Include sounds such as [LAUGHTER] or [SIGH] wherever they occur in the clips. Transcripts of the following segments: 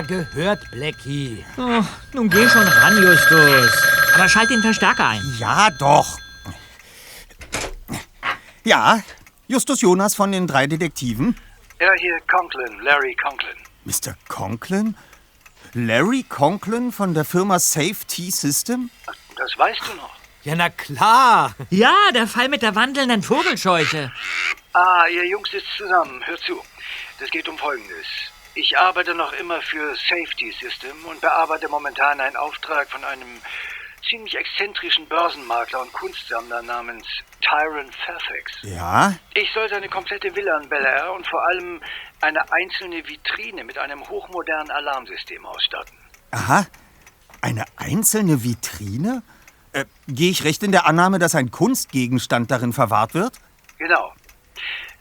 ja gehört, Blackie. Oh, nun geh schon ran, Justus. Aber schalt den Verstärker ein. Ja, doch. Ja, Justus Jonas von den drei Detektiven. Ja, hier Conklin, Larry Conklin. Mr. Conklin? Larry Conklin von der Firma Safety System? Das weißt du noch. Ja, na klar. Ja, der Fall mit der wandelnden Vogelscheuche. Ah, ihr Jungs sitzt zusammen. Hört zu. Das geht um Folgendes. Ich arbeite noch immer für Safety System und bearbeite momentan einen Auftrag von einem ziemlich exzentrischen Börsenmakler und Kunstsammler namens Tyron Fairfax. Ja? Ich soll seine komplette Villa in Bel Air und vor allem eine einzelne Vitrine mit einem hochmodernen Alarmsystem ausstatten. Aha. Eine einzelne Vitrine? Äh, Gehe ich recht in der Annahme, dass ein Kunstgegenstand darin verwahrt wird? Genau.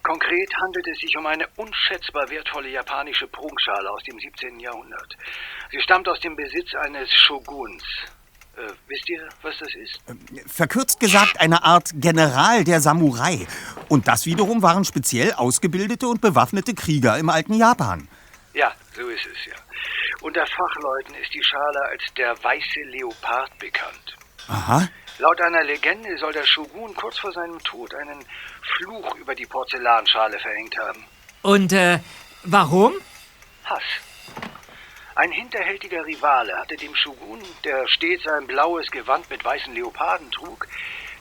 Konkret handelt es sich um eine unschätzbar wertvolle japanische Prunkschale aus dem 17. Jahrhundert. Sie stammt aus dem Besitz eines Shoguns. Äh, wisst ihr, was das ist? Verkürzt gesagt eine Art General der Samurai. Und das wiederum waren speziell ausgebildete und bewaffnete Krieger im alten Japan. Ja, so ist es ja. Unter Fachleuten ist die Schale als der weiße Leopard bekannt. Aha. Laut einer Legende soll der Shogun kurz vor seinem Tod einen Fluch über die Porzellanschale verhängt haben. Und, äh, warum? Hass. Ein hinterhältiger Rivale hatte dem Shogun, der stets ein blaues Gewand mit weißen Leoparden trug,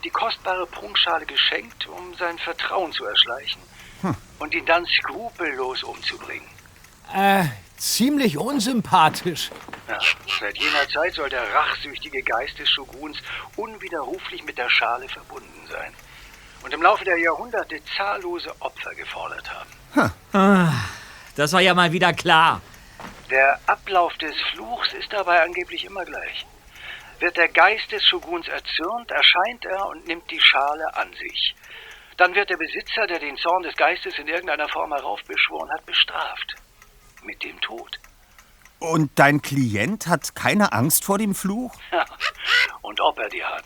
die kostbare Prunkschale geschenkt, um sein Vertrauen zu erschleichen und ihn dann skrupellos umzubringen. Äh, ziemlich unsympathisch. Ja, seit jener Zeit soll der rachsüchtige Geist des Shoguns unwiderruflich mit der Schale verbunden sein und im Laufe der Jahrhunderte zahllose Opfer gefordert haben. Ah, das war ja mal wieder klar. Der Ablauf des Fluchs ist dabei angeblich immer gleich. Wird der Geist des Shoguns erzürnt, erscheint er und nimmt die Schale an sich. Dann wird der Besitzer, der den Zorn des Geistes in irgendeiner Form heraufbeschworen hat, bestraft. Mit dem Tod. Und dein Klient hat keine Angst vor dem Fluch? Ja, und ob er die hat.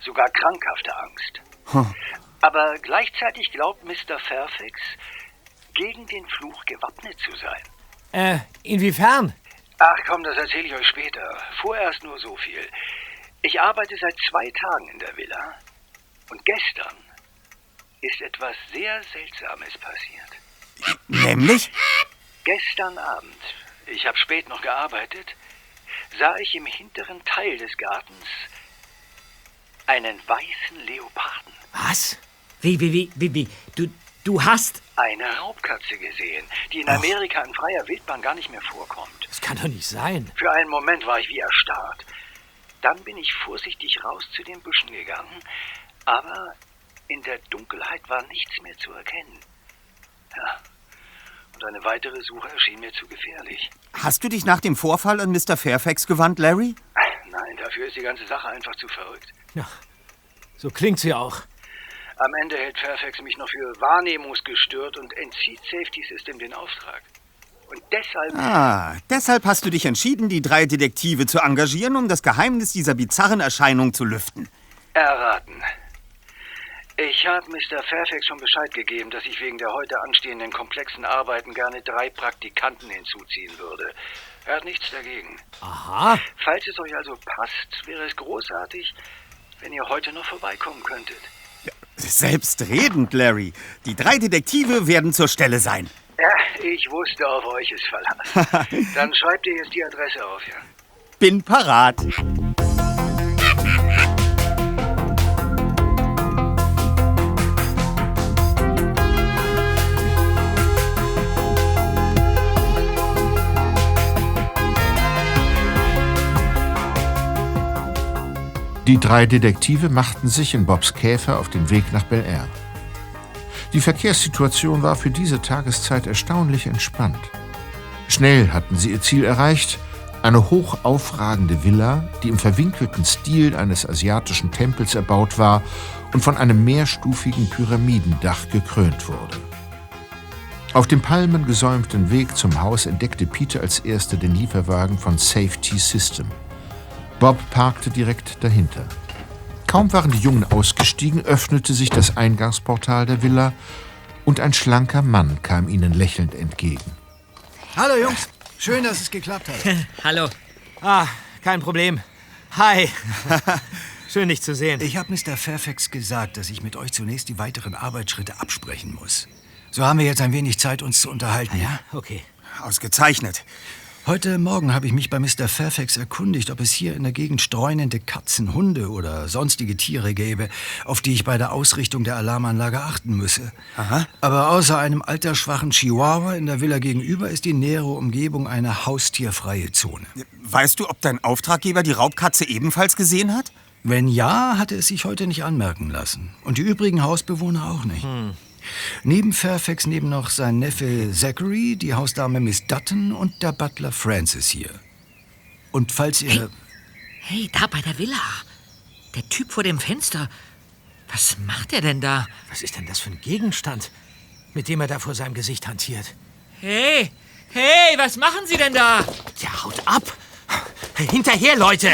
Sogar krankhafte Angst. Hm. Aber gleichzeitig glaubt Mr. Fairfax, gegen den Fluch gewappnet zu sein. Äh, inwiefern? Ach komm, das erzähle ich euch später. Vorerst nur so viel. Ich arbeite seit zwei Tagen in der Villa. Und gestern ist etwas sehr Seltsames passiert. Nämlich? Gestern Abend, ich habe spät noch gearbeitet, sah ich im hinteren Teil des Gartens einen weißen Leoparden. Was? Wie, wie, wie, wie, wie? Du, du hast. Eine Raubkatze gesehen, die in Amerika in freier Wildbahn gar nicht mehr vorkommt. Das kann doch nicht sein. Für einen Moment war ich wie erstarrt. Dann bin ich vorsichtig raus zu den Büschen gegangen, aber in der Dunkelheit war nichts mehr zu erkennen. Ja, und eine weitere Suche erschien mir zu gefährlich. Hast du dich nach dem Vorfall an Mr. Fairfax gewandt, Larry? Nein, dafür ist die ganze Sache einfach zu verrückt. Ja, so klingt sie auch. Am Ende hält Fairfax mich noch für wahrnehmungsgestört und entzieht Safety System den Auftrag. Und deshalb. Ah, deshalb hast du dich entschieden, die drei Detektive zu engagieren, um das Geheimnis dieser bizarren Erscheinung zu lüften. Erraten. Ich habe Mr. Fairfax schon Bescheid gegeben, dass ich wegen der heute anstehenden komplexen Arbeiten gerne drei Praktikanten hinzuziehen würde. Er hat nichts dagegen. Aha. Falls es euch also passt, wäre es großartig, wenn ihr heute noch vorbeikommen könntet. Selbstredend, Larry. Die drei Detektive werden zur Stelle sein. Ja, ich wusste, auf euch ist Verlass. [LAUGHS] Dann schreibt ihr jetzt die Adresse auf, ja? Bin parat. Die drei Detektive machten sich in Bobs Käfer auf den Weg nach Bel Air. Die Verkehrssituation war für diese Tageszeit erstaunlich entspannt. Schnell hatten sie ihr Ziel erreicht, eine hoch aufragende Villa, die im verwinkelten Stil eines asiatischen Tempels erbaut war und von einem mehrstufigen Pyramidendach gekrönt wurde. Auf dem palmengesäumten Weg zum Haus entdeckte Peter als erster den Lieferwagen von Safety System. Bob parkte direkt dahinter. Kaum waren die Jungen ausgestiegen, öffnete sich das Eingangsportal der Villa und ein schlanker Mann kam ihnen lächelnd entgegen. Hallo Jungs. Schön, dass es geklappt hat. [LAUGHS] Hallo. Ah, kein Problem. Hi. [LAUGHS] Schön, dich zu sehen. Ich habe Mr. Fairfax gesagt, dass ich mit euch zunächst die weiteren Arbeitsschritte absprechen muss. So haben wir jetzt ein wenig Zeit, uns zu unterhalten. Ja, okay. Ausgezeichnet. Heute Morgen habe ich mich bei Mr. Fairfax erkundigt, ob es hier in der Gegend streunende Katzen, Hunde oder sonstige Tiere gäbe, auf die ich bei der Ausrichtung der Alarmanlage achten müsse. Aha. Aber außer einem altersschwachen Chihuahua in der Villa gegenüber ist die nähere Umgebung eine haustierfreie Zone. Weißt du, ob dein Auftraggeber die Raubkatze ebenfalls gesehen hat? Wenn ja, hatte es sich heute nicht anmerken lassen. Und die übrigen Hausbewohner auch nicht. Neben Fairfax neben noch sein Neffe Zachary, die Hausdame Miss Dutton und der Butler Francis hier. Und falls ihr... Hey, da bei der Villa. Der Typ vor dem Fenster. Was macht er denn da? Was ist denn das für ein Gegenstand, mit dem er da vor seinem Gesicht hantiert? Hey, hey, was machen Sie denn da? Ja, haut ab! Hinterher, Leute!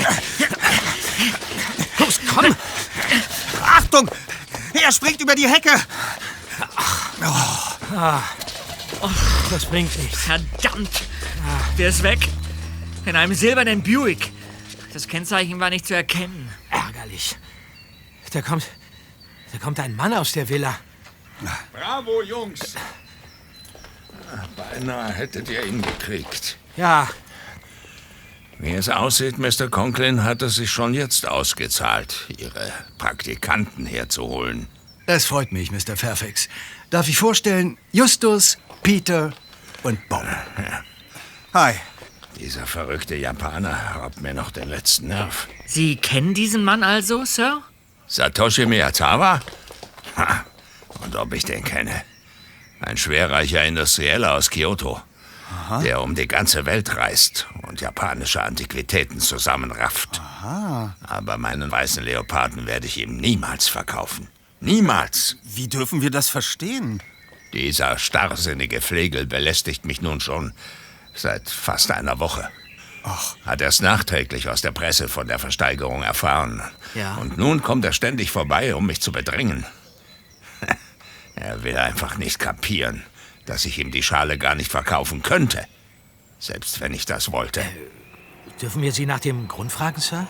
Los, komm! Achtung! Er springt über die Hecke! Das bringt nichts. Verdammt. Der ist weg. In einem silbernen Buick. Das Kennzeichen war nicht zu erkennen. Ärgerlich. Da kommt. Da kommt ein Mann aus der Villa. Bravo, Jungs. Beinahe hättet ihr ihn gekriegt. Ja, Wie es aussieht, Mr. Conklin hat es sich schon jetzt ausgezahlt, Ihre Praktikanten herzuholen. Das freut mich, Mr. Fairfax. Darf ich vorstellen, Justus, Peter und Bob. [LAUGHS] Hi. Dieser verrückte Japaner raubt mir noch den letzten Nerv. Sie kennen diesen Mann also, Sir? Satoshi Miyazawa? Ha, und ob ich den kenne. Ein schwerreicher Industrieller aus Kyoto, der um die ganze Welt reist und japanische Antiquitäten zusammenrafft. Aber meinen weißen Leoparden werde ich ihm niemals verkaufen. Niemals. Wie dürfen wir das verstehen? Dieser starrsinnige Flegel belästigt mich nun schon seit fast einer Woche. Hat erst nachträglich aus der Presse von der Versteigerung erfahren. Ja. Und nun kommt er ständig vorbei, um mich zu bedrängen. [LAUGHS] er will einfach nicht kapieren, dass ich ihm die Schale gar nicht verkaufen könnte. Selbst wenn ich das wollte. dürfen wir Sie nach dem Grund fragen, Sir?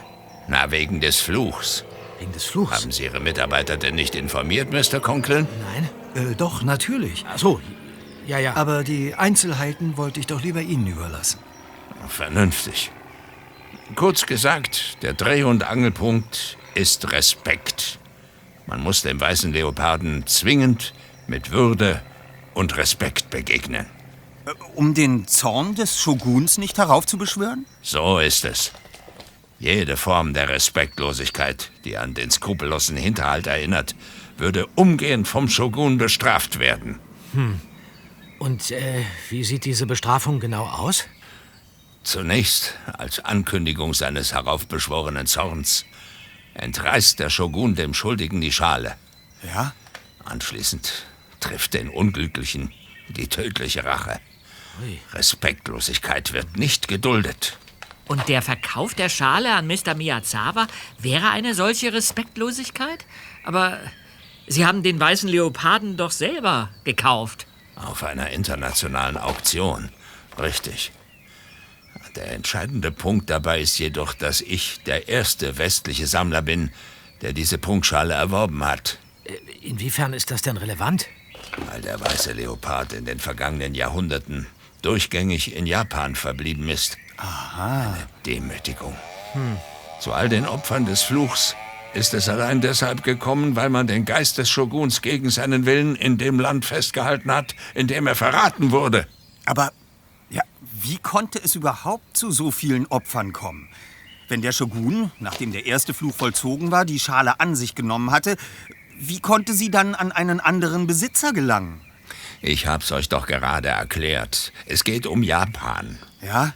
Na, wegen des Fluchs. Wegen des Fluchs. Haben Sie Ihre Mitarbeiter denn nicht informiert, Mr. Conklin? Nein? Äh, doch, natürlich. Ach so. Ja, ja. Aber die Einzelheiten wollte ich doch lieber Ihnen überlassen. Vernünftig. Kurz gesagt, der Dreh- und Angelpunkt ist Respekt. Man muss dem weißen Leoparden zwingend mit Würde und Respekt begegnen. Um den Zorn des Shoguns nicht heraufzubeschwören? So ist es. Jede Form der Respektlosigkeit, die an den skrupellosen Hinterhalt erinnert, würde umgehend vom Shogun bestraft werden. Und äh, wie sieht diese Bestrafung genau aus? Zunächst, als Ankündigung seines heraufbeschworenen Zorns, entreißt der Shogun dem Schuldigen die Schale. Ja? Anschließend trifft den Unglücklichen die tödliche Rache. Respektlosigkeit wird nicht geduldet. Und der Verkauf der Schale an Mr. Miyazawa wäre eine solche Respektlosigkeit? Aber Sie haben den weißen Leoparden doch selber gekauft. Auf einer internationalen Auktion. Richtig. Der entscheidende Punkt dabei ist jedoch, dass ich der erste westliche Sammler bin, der diese Prunkschale erworben hat. Inwiefern ist das denn relevant? Weil der weiße Leopard in den vergangenen Jahrhunderten durchgängig in Japan verblieben ist. Aha. Eine Demütigung. Zu all den Opfern des Fluchs ist es allein deshalb gekommen, weil man den Geist des Shoguns gegen seinen Willen in dem Land festgehalten hat, in dem er verraten wurde. Aber, ja, wie konnte es überhaupt zu so vielen Opfern kommen? Wenn der Shogun, nachdem der erste Fluch vollzogen war, die Schale an sich genommen hatte, wie konnte sie dann an einen anderen Besitzer gelangen? Ich hab's euch doch gerade erklärt. Es geht um Japan. Ja?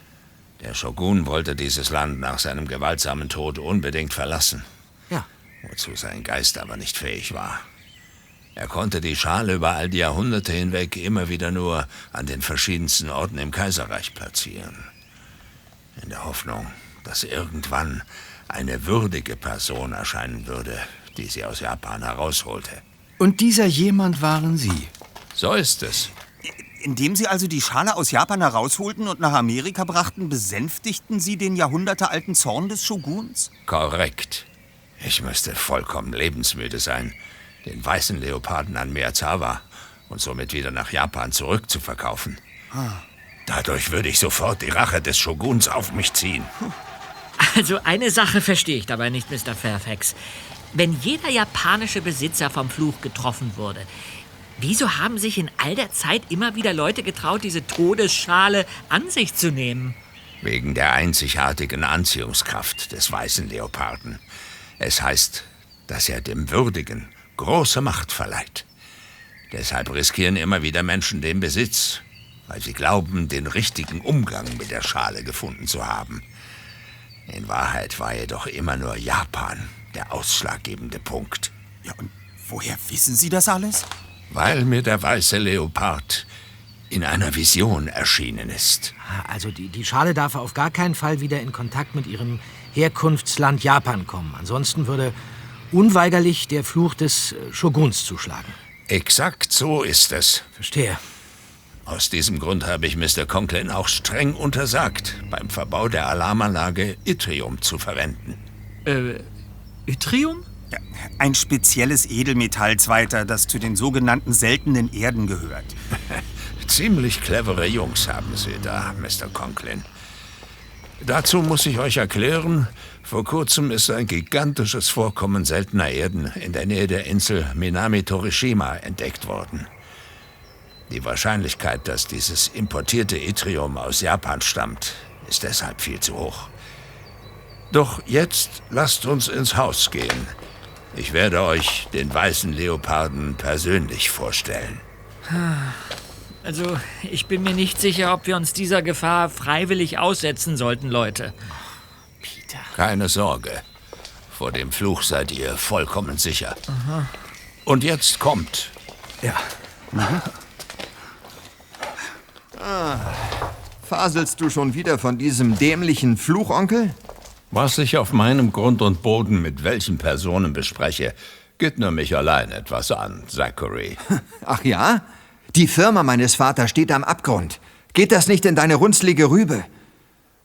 Der Shogun wollte dieses Land nach seinem gewaltsamen Tod unbedingt verlassen. Ja. wozu sein Geist aber nicht fähig war. Er konnte die Schale über all die Jahrhunderte hinweg immer wieder nur an den verschiedensten Orten im Kaiserreich platzieren. In der Hoffnung, dass irgendwann eine würdige Person erscheinen würde, die sie aus Japan herausholte. Und dieser jemand waren Sie. So ist es. Indem Sie also die Schale aus Japan herausholten und nach Amerika brachten, besänftigten Sie den jahrhundertealten Zorn des Shoguns? Korrekt. Ich müsste vollkommen lebensmüde sein, den weißen Leoparden an Miyazawa und somit wieder nach Japan zurückzuverkaufen. Dadurch würde ich sofort die Rache des Shoguns auf mich ziehen. Also eine Sache verstehe ich dabei nicht, Mr. Fairfax. Wenn jeder japanische Besitzer vom Fluch getroffen wurde, wieso haben sich in all der Zeit immer wieder Leute getraut, diese Todesschale an sich zu nehmen? Wegen der einzigartigen Anziehungskraft des weißen Leoparden. Es heißt, dass er dem Würdigen große Macht verleiht. Deshalb riskieren immer wieder Menschen den Besitz, weil sie glauben, den richtigen Umgang mit der Schale gefunden zu haben. In Wahrheit war jedoch immer nur Japan der ausschlaggebende Punkt. Ja, und woher wissen Sie das alles? Weil mir der weiße Leopard in einer Vision erschienen ist. Also die, die Schale darf auf gar keinen Fall wieder in Kontakt mit ihrem Herkunftsland Japan kommen. Ansonsten würde unweigerlich der Fluch des äh, Shoguns zuschlagen. Exakt so ist es. Verstehe. Aus diesem Grund habe ich Mr. Conklin auch streng untersagt, beim Verbau der Alarmanlage Yttrium zu verwenden. Äh, Yttrium? Ein spezielles Edelmetall, Zweiter, das zu den sogenannten seltenen Erden gehört. [LAUGHS] Ziemlich clevere Jungs haben Sie da, Mr. Conklin. Dazu muss ich euch erklären, vor kurzem ist ein gigantisches Vorkommen seltener Erden in der Nähe der Insel Minami Torishima entdeckt worden. Die Wahrscheinlichkeit, dass dieses importierte Yttrium aus Japan stammt, ist deshalb viel zu hoch. Doch jetzt lasst uns ins Haus gehen. Ich werde euch den weißen Leoparden persönlich vorstellen. Also, ich bin mir nicht sicher, ob wir uns dieser Gefahr freiwillig aussetzen sollten, Leute. Keine Sorge. Vor dem Fluch seid ihr vollkommen sicher. Und jetzt kommt. Ja. Faselst du schon wieder von diesem dämlichen Fluchonkel? Was ich auf meinem Grund und Boden mit welchen Personen bespreche, geht nur mich allein etwas an, Zachary. [LAUGHS] Ach ja? Die Firma meines Vaters steht am Abgrund. Geht das nicht in deine runzlige Rübe?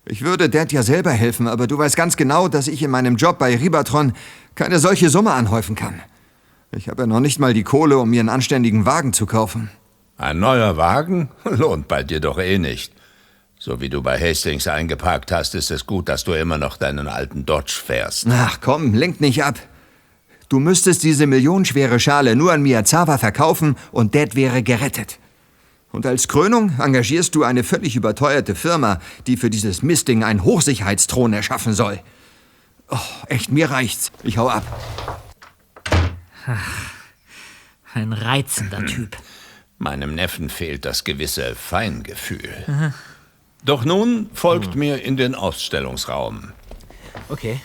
Ich würde Dad ja selber helfen, aber du weißt ganz genau, dass ich in meinem Job bei Ribatron keine solche Summe anhäufen kann. Ich habe ja noch nicht mal die Kohle, um mir einen anständigen Wagen zu kaufen. Ein neuer Wagen [LAUGHS] lohnt bei dir doch eh nicht. So wie du bei Hastings eingeparkt hast, ist es gut, dass du immer noch deinen alten Dodge fährst. Ach komm, lenk nicht ab. Du müsstest diese millionenschwere Schale nur an Miyazawa verkaufen und Dad wäre gerettet. Und als Krönung engagierst du eine völlig überteuerte Firma, die für dieses Mistding einen Hochsicherheitsthron erschaffen soll. Oh, echt, mir reicht's. Ich hau ab. Ein reizender [CLEARS THROAT] Typ. Meinem Neffen fehlt das gewisse Feingefühl. Doch nun folgt mir in den Ausstellungsraum. Okay.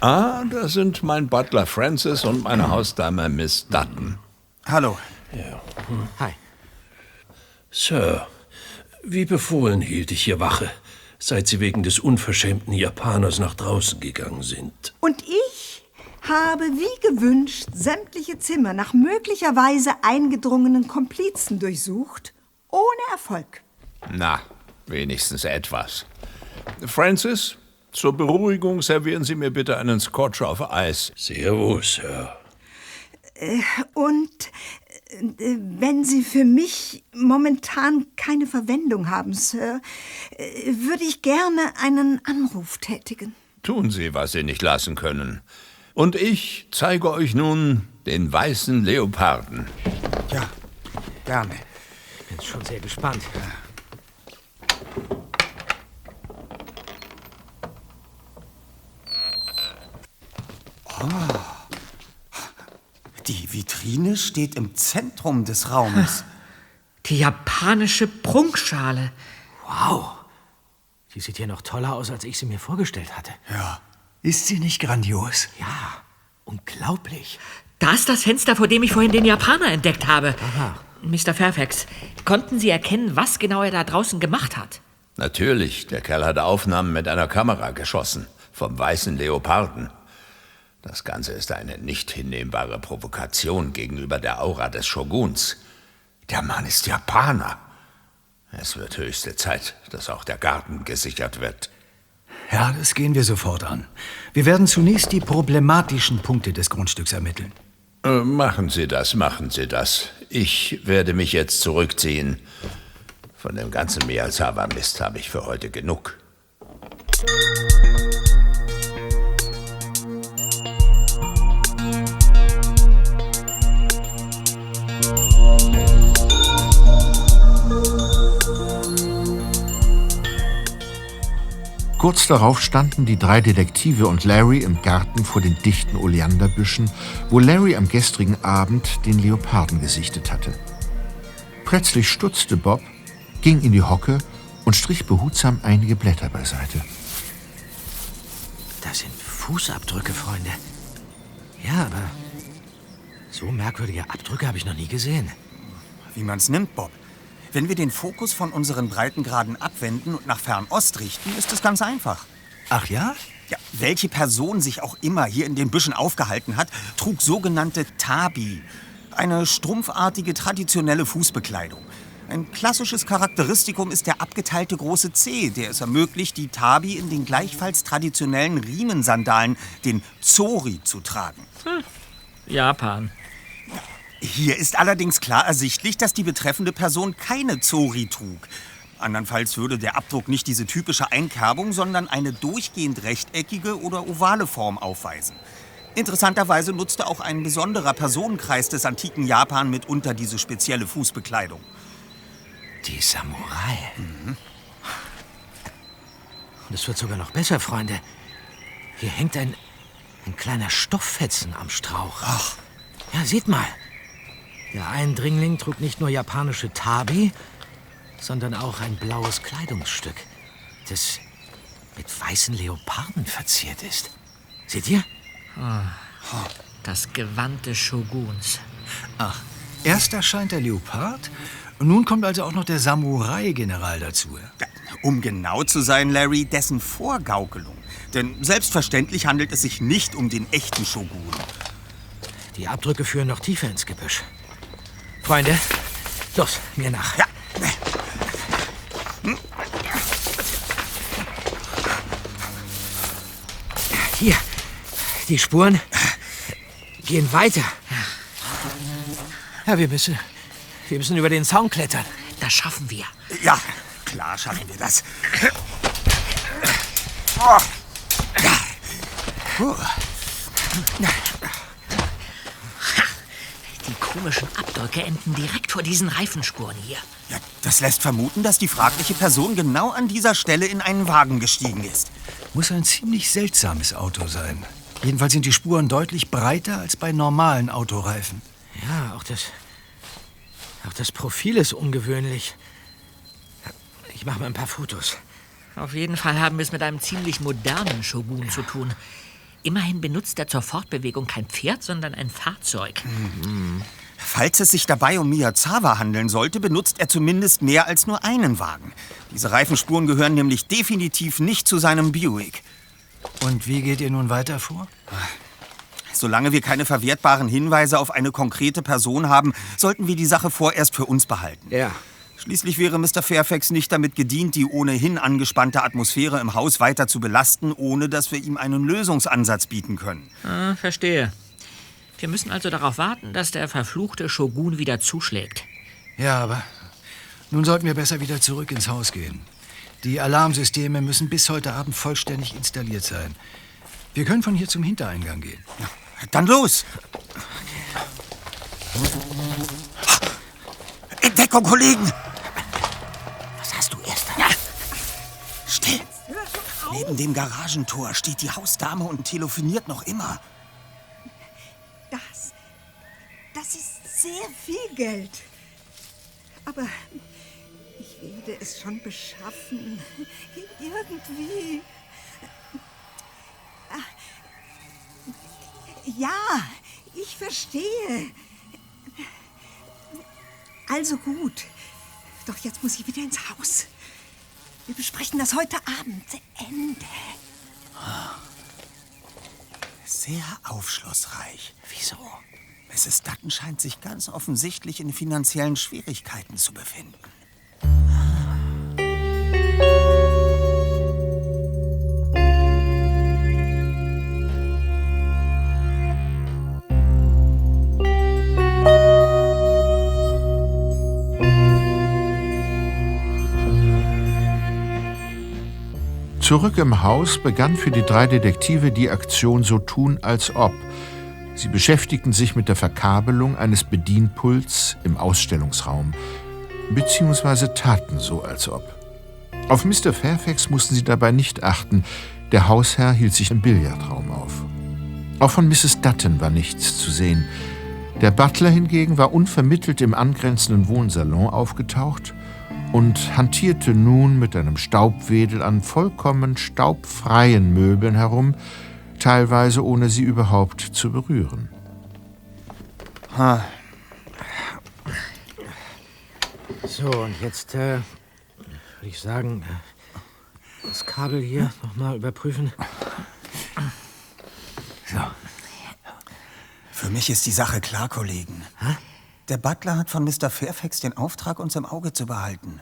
Ah, da sind mein Butler Francis und meine Hausdame Miss Dutton. Hallo. Hi. Sir, wie befohlen hielt ich hier Wache, seit Sie wegen des unverschämten Japaners nach draußen gegangen sind. Und ich habe wie gewünscht sämtliche Zimmer nach möglicherweise eingedrungenen Komplizen durchsucht, ohne Erfolg. Na, wenigstens etwas. Francis, zur Beruhigung servieren Sie mir bitte einen Scotch auf Eis. Sehr wohl, Sir. Und äh, wenn Sie für mich momentan keine Verwendung haben, Sir, äh, würde ich gerne einen Anruf tätigen. Tun Sie, was Sie nicht lassen können. Und ich zeige euch nun den weißen Leoparden. Ja, gerne. Bin schon sehr gespannt. Die Vitrine steht im Zentrum des Raumes. Die japanische Prunkschale. Wow. Die sieht ja noch toller aus, als ich sie mir vorgestellt hatte. Ja. Ist sie nicht grandios? Ja, unglaublich. Da ist das Fenster, vor dem ich vorhin den Japaner entdeckt habe. Mr. Fairfax, konnten Sie erkennen, was genau er da draußen gemacht hat? Natürlich, der Kerl hat Aufnahmen mit einer Kamera geschossen. Vom weißen Leoparden. Das Ganze ist eine nicht hinnehmbare Provokation gegenüber der Aura des Shoguns. Der Mann ist Japaner. Es wird höchste Zeit, dass auch der Garten gesichert wird. Ja, das gehen wir sofort an. Wir werden zunächst die problematischen Punkte des Grundstücks ermitteln. Äh, machen Sie das, machen Sie das. Ich werde mich jetzt zurückziehen. Von dem ganzen Miyazawa-Mist habe ich für heute genug. Kurz darauf standen die drei Detektive und Larry im Garten vor den dichten Oleanderbüschen, wo Larry am gestrigen Abend den Leoparden gesichtet hatte. Plötzlich stutzte Bob, ging in die Hocke und strich behutsam einige Blätter beiseite. Das sind Fußabdrücke, Freunde. Ja, aber so merkwürdige Abdrücke habe ich noch nie gesehen. Wie man's nimmt, Bob. Wenn wir den Fokus von unseren Breitengraden abwenden und nach Fernost richten, ist es ganz einfach. Ach ja? Ja, welche Person sich auch immer hier in den Büschen aufgehalten hat, trug sogenannte Tabi. Eine strumpfartige traditionelle Fußbekleidung. Ein klassisches Charakteristikum ist der abgeteilte große Zeh, der es ermöglicht, die Tabi in den gleichfalls traditionellen Riemensandalen, den Zori, zu tragen. Hm. Japan. Hier ist allerdings klar ersichtlich, dass die betreffende Person keine Zori trug. Andernfalls würde der Abdruck nicht diese typische Einkerbung, sondern eine durchgehend rechteckige oder ovale Form aufweisen. Interessanterweise nutzte auch ein besonderer Personenkreis des antiken Japan mitunter diese spezielle Fußbekleidung. Die Samurai. Mhm. Und es wird sogar noch besser, Freunde. Hier hängt ein, ein kleiner Stofffetzen am Strauch. Ach. Ja, seht mal. Der Eindringling trug nicht nur japanische Tabi, sondern auch ein blaues Kleidungsstück, das mit weißen Leoparden verziert ist. Seht ihr? Oh, das Gewand des Shoguns. Ach, erst erscheint der Leopard und nun kommt also auch noch der Samurai-General dazu. Um genau zu sein, Larry, dessen Vorgaukelung. Denn selbstverständlich handelt es sich nicht um den echten Shogun. Die Abdrücke führen noch tiefer ins Gebüsch. Freunde, los, mir nach. Ja. Hier, die Spuren gehen weiter. Ja, wir müssen, wir müssen über den Zaun klettern. Das schaffen wir. Ja, klar schaffen wir das. Oh. Ja. Die komischen Abdrücke enden direkt vor diesen Reifenspuren hier. Ja, das lässt vermuten, dass die fragliche Person genau an dieser Stelle in einen Wagen gestiegen ist. Muss ein ziemlich seltsames Auto sein. Jedenfalls sind die Spuren deutlich breiter als bei normalen Autoreifen. Ja, auch das. Auch das Profil ist ungewöhnlich. Ich mache mal ein paar Fotos. Auf jeden Fall haben wir es mit einem ziemlich modernen Shogun zu tun. Immerhin benutzt er zur Fortbewegung kein Pferd, sondern ein Fahrzeug. Mhm. Falls es sich dabei um Miyazawa handeln sollte, benutzt er zumindest mehr als nur einen Wagen. Diese Reifenspuren gehören nämlich definitiv nicht zu seinem Buick. Und wie geht ihr nun weiter vor? Solange wir keine verwertbaren Hinweise auf eine konkrete Person haben, sollten wir die Sache vorerst für uns behalten. Ja. Schließlich wäre Mr. Fairfax nicht damit gedient, die ohnehin angespannte Atmosphäre im Haus weiter zu belasten, ohne dass wir ihm einen Lösungsansatz bieten können. Ah, verstehe. Wir müssen also darauf warten, dass der verfluchte Shogun wieder zuschlägt. Ja, aber nun sollten wir besser wieder zurück ins Haus gehen. Die Alarmsysteme müssen bis heute Abend vollständig installiert sein. Wir können von hier zum Hintereingang gehen. Ja, dann los! Entdeckung, Kollegen! Was hast du, Erster? Ja. Still! Neben dem Garagentor steht die Hausdame und telefoniert noch immer. Das ist sehr viel Geld. Aber ich werde es schon beschaffen. Irgendwie. Ja, ich verstehe. Also gut. Doch jetzt muss ich wieder ins Haus. Wir besprechen das heute Abend zu Ende. sehr aufschlussreich. Wieso? Mrs. Dutton scheint sich ganz offensichtlich in finanziellen Schwierigkeiten zu befinden. Zurück im Haus begann für die drei Detektive die Aktion so tun als ob. Sie beschäftigten sich mit der Verkabelung eines Bedienpults im Ausstellungsraum, beziehungsweise taten so als ob. Auf Mr. Fairfax mussten sie dabei nicht achten, der Hausherr hielt sich im Billardraum auf. Auch von Mrs. Dutton war nichts zu sehen. Der Butler hingegen war unvermittelt im angrenzenden Wohnsalon aufgetaucht und hantierte nun mit einem Staubwedel an vollkommen staubfreien Möbeln herum, teilweise ohne sie überhaupt zu berühren. Ha. So, und jetzt äh, würde ich sagen, äh, das Kabel hier nochmal überprüfen. So. Für mich ist die Sache klar, Kollegen. Der Butler hat von Mr. Fairfax den Auftrag, uns im Auge zu behalten.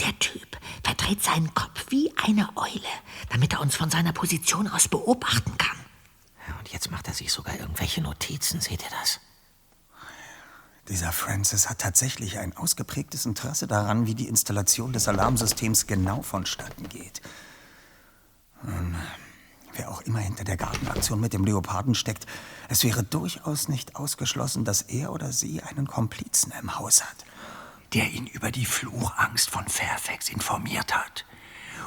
Der Typ verdreht seinen Kopf wie eine Eule, damit er uns von seiner Position aus beobachten kann. Und jetzt macht er sich sogar irgendwelche Notizen, seht ihr das? Dieser Francis hat tatsächlich ein ausgeprägtes Interesse daran, wie die Installation des Alarmsystems genau vonstatten geht. Nun, wer auch immer hinter der Gartenaktion mit dem Leoparden steckt, es wäre durchaus nicht ausgeschlossen, dass er oder sie einen Komplizen im Haus hat. Der ihn über die Fluchangst von Fairfax informiert hat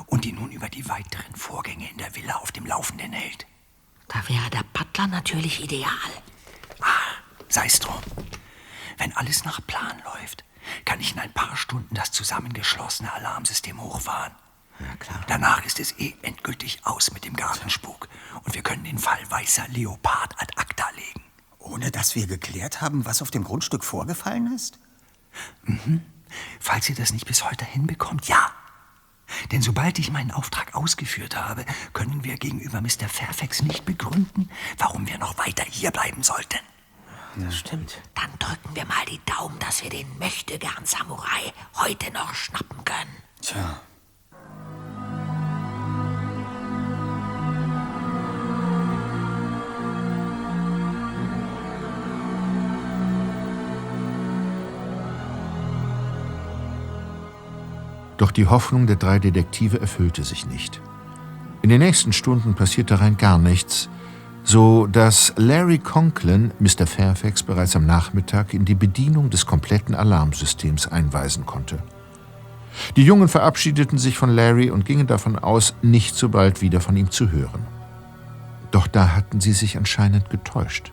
und ihn nun über die weiteren Vorgänge in der Villa auf dem Laufenden hält. Da wäre der Butler natürlich ideal. Ah, sei's drum. Wenn alles nach Plan läuft, kann ich in ein paar Stunden das zusammengeschlossene Alarmsystem hochfahren. Ja, klar. Danach ist es eh endgültig aus mit dem Gartenspuk und wir können den Fall weißer Leopard ad acta legen. Ohne dass wir geklärt haben, was auf dem Grundstück vorgefallen ist? Mhm. Falls ihr das nicht bis heute hinbekommt, ja. Denn sobald ich meinen Auftrag ausgeführt habe, können wir gegenüber Mr. Fairfax nicht begründen, warum wir noch weiter hierbleiben sollten. Das stimmt. Dann drücken wir mal die Daumen, dass wir den möchtegern Samurai heute noch schnappen können. Tja. Doch die Hoffnung der drei Detektive erfüllte sich nicht. In den nächsten Stunden passierte rein gar nichts, so dass Larry Conklin Mr. Fairfax bereits am Nachmittag in die Bedienung des kompletten Alarmsystems einweisen konnte. Die Jungen verabschiedeten sich von Larry und gingen davon aus, nicht so bald wieder von ihm zu hören. Doch da hatten sie sich anscheinend getäuscht.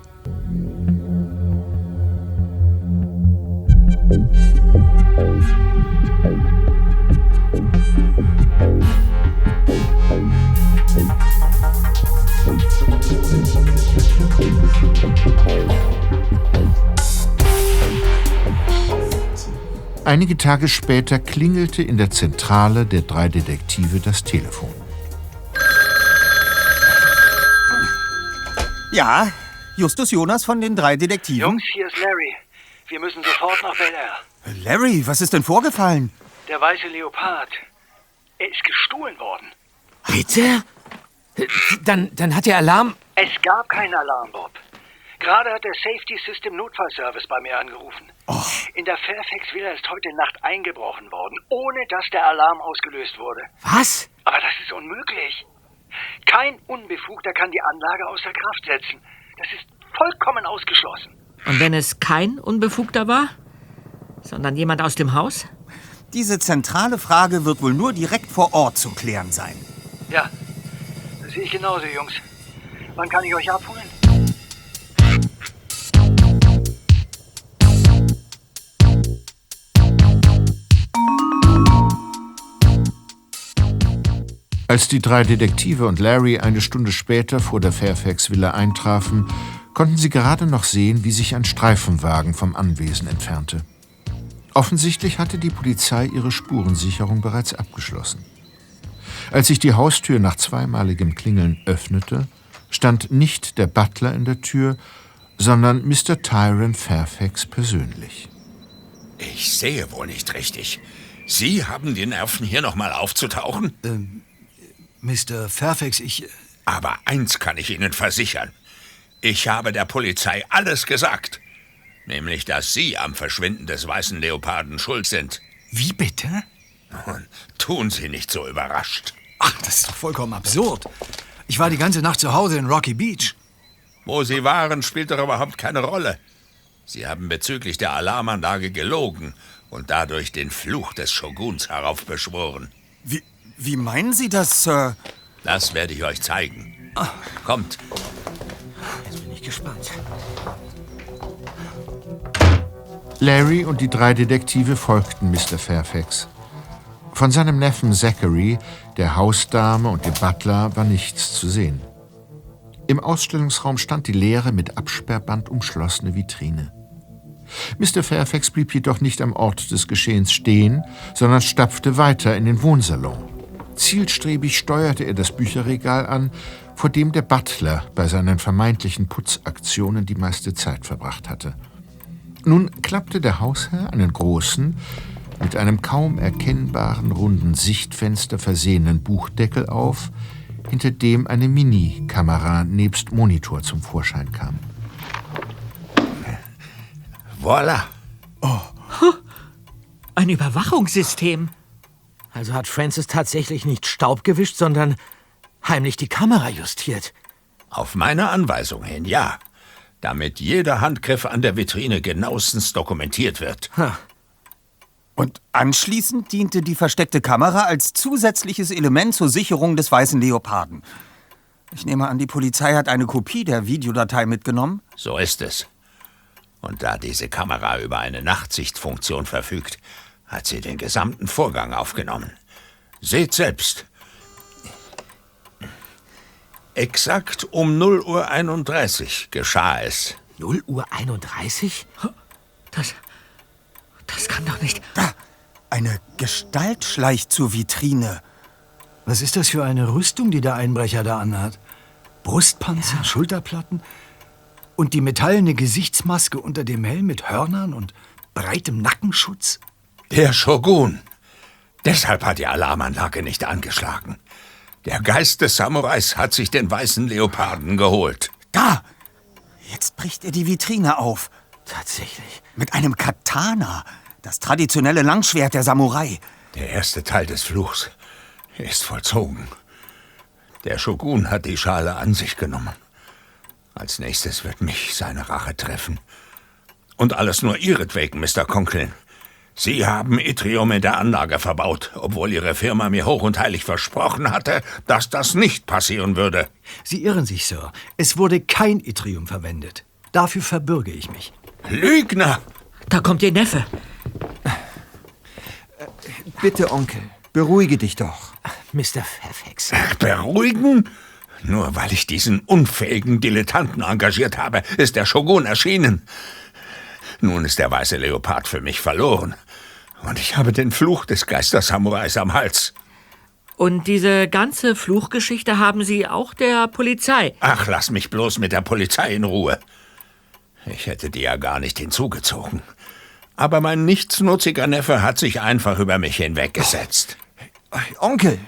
Einige Tage später klingelte in der Zentrale der drei Detektive das Telefon. Ja, Justus Jonas von den drei Detektiven. Jungs, hier ist Larry. Wir müssen sofort nach Bel Air. Larry, was ist denn vorgefallen? Der weiße Leopard. Er ist gestohlen worden. Bitte? Dann, dann hat der Alarm. Es gab keinen Alarm, Bob. Gerade hat der Safety System Notfallservice bei mir angerufen. In der Fairfax Villa ist heute Nacht eingebrochen worden, ohne dass der Alarm ausgelöst wurde. Was? Aber das ist unmöglich. Kein Unbefugter kann die Anlage außer Kraft setzen. Das ist vollkommen ausgeschlossen. Und wenn es kein Unbefugter war, sondern jemand aus dem Haus? Diese zentrale Frage wird wohl nur direkt vor Ort zu klären sein. Ja, das sehe ich genauso, Jungs. Wann kann ich euch abholen? Als die drei Detektive und Larry eine Stunde später vor der Fairfax Villa eintrafen, konnten sie gerade noch sehen, wie sich ein Streifenwagen vom Anwesen entfernte. Offensichtlich hatte die Polizei ihre Spurensicherung bereits abgeschlossen. Als sich die Haustür nach zweimaligem Klingeln öffnete, stand nicht der Butler in der Tür, sondern Mr. Tyron Fairfax persönlich. Ich sehe wohl nicht richtig. Sie haben die Nerven, hier nochmal aufzutauchen? Ähm, Mr. Fairfax, ich. Aber eins kann ich Ihnen versichern. Ich habe der Polizei alles gesagt. Nämlich, dass Sie am Verschwinden des weißen Leoparden schuld sind. Wie bitte? Nun, tun Sie nicht so überrascht. Ach, das ist doch vollkommen absurd. Ich war die ganze Nacht zu Hause in Rocky Beach. Wo Sie waren, spielt doch überhaupt keine Rolle. Sie haben bezüglich der Alarmanlage gelogen und dadurch den Fluch des Shoguns heraufbeschworen. Wie, wie meinen Sie das, Sir? Das werde ich euch zeigen. Ah. Kommt. Jetzt bin ich gespannt. Larry und die drei Detektive folgten Mr. Fairfax. Von seinem Neffen Zachary, der Hausdame und dem Butler war nichts zu sehen. Im Ausstellungsraum stand die leere, mit Absperrband umschlossene Vitrine. Mr. Fairfax blieb jedoch nicht am Ort des Geschehens stehen, sondern stapfte weiter in den Wohnsalon. Zielstrebig steuerte er das Bücherregal an, vor dem der Butler bei seinen vermeintlichen Putzaktionen die meiste Zeit verbracht hatte. Nun klappte der Hausherr einen großen, mit einem kaum erkennbaren runden Sichtfenster versehenen Buchdeckel auf, hinter dem eine Mini-Kamera nebst Monitor zum Vorschein kam. Voila! Oh. Ein Überwachungssystem. Also hat Francis tatsächlich nicht Staub gewischt, sondern heimlich die Kamera justiert. Auf meine Anweisung hin, ja damit jeder Handgriff an der Vitrine genauestens dokumentiert wird. Ha. Und anschließend diente die versteckte Kamera als zusätzliches Element zur Sicherung des weißen Leoparden. Ich nehme an, die Polizei hat eine Kopie der Videodatei mitgenommen? So ist es. Und da diese Kamera über eine Nachtsichtfunktion verfügt, hat sie den gesamten Vorgang aufgenommen. Seht selbst. Exakt um 0 Uhr 31 geschah es. 0 Uhr 31? Das. Das kann doch nicht. Da! Eine Gestalt schleicht zur Vitrine. Was ist das für eine Rüstung, die der Einbrecher da anhat? Brustpanzer, ja. Schulterplatten und die metallene Gesichtsmaske unter dem Helm mit Hörnern und breitem Nackenschutz? Der Shogun. Deshalb hat die Alarmanlage nicht angeschlagen. Der Geist des Samurais hat sich den weißen Leoparden geholt. Da! Jetzt bricht er die Vitrine auf. Tatsächlich. Mit einem Katana, das traditionelle Langschwert der Samurai. Der erste Teil des Fluchs ist vollzogen. Der Shogun hat die Schale an sich genommen. Als nächstes wird mich seine Rache treffen. Und alles nur ihretwegen, Mr. Conklin. Sie haben Yttrium in der Anlage verbaut, obwohl Ihre Firma mir hoch und heilig versprochen hatte, dass das nicht passieren würde. Sie irren sich, Sir. Es wurde kein Yttrium verwendet. Dafür verbürge ich mich. Lügner! Da kommt Ihr Neffe. Bitte, Onkel, beruhige dich doch. Mr. Fairfax. Beruhigen? Nur weil ich diesen unfähigen Dilettanten engagiert habe, ist der Shogun erschienen. Nun ist der weiße Leopard für mich verloren. Und ich habe den Fluch des Geistersamurais am Hals. Und diese ganze Fluchgeschichte haben Sie auch der Polizei? Ach, lass mich bloß mit der Polizei in Ruhe. Ich hätte die ja gar nicht hinzugezogen. Aber mein nichtsnutziger Neffe hat sich einfach über mich hinweggesetzt. Oh, Onkel!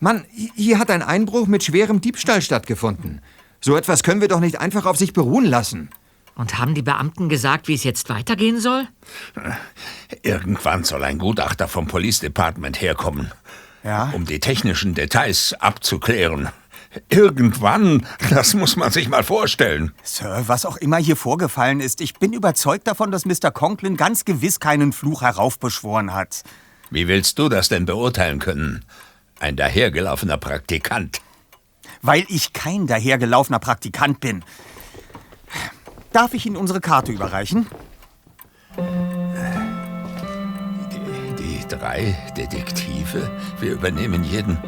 Mann, hier hat ein Einbruch mit schwerem Diebstahl stattgefunden. So etwas können wir doch nicht einfach auf sich beruhen lassen. Und haben die Beamten gesagt, wie es jetzt weitergehen soll? Irgendwann soll ein Gutachter vom Police Department herkommen. Ja? Um die technischen Details abzuklären. Irgendwann, das muss man sich mal vorstellen. Sir, was auch immer hier vorgefallen ist, ich bin überzeugt davon, dass Mr. Conklin ganz gewiss keinen Fluch heraufbeschworen hat. Wie willst du das denn beurteilen können? Ein dahergelaufener Praktikant. Weil ich kein dahergelaufener Praktikant bin. Darf ich Ihnen unsere Karte überreichen? Die, die drei Detektive? Wir übernehmen jeden.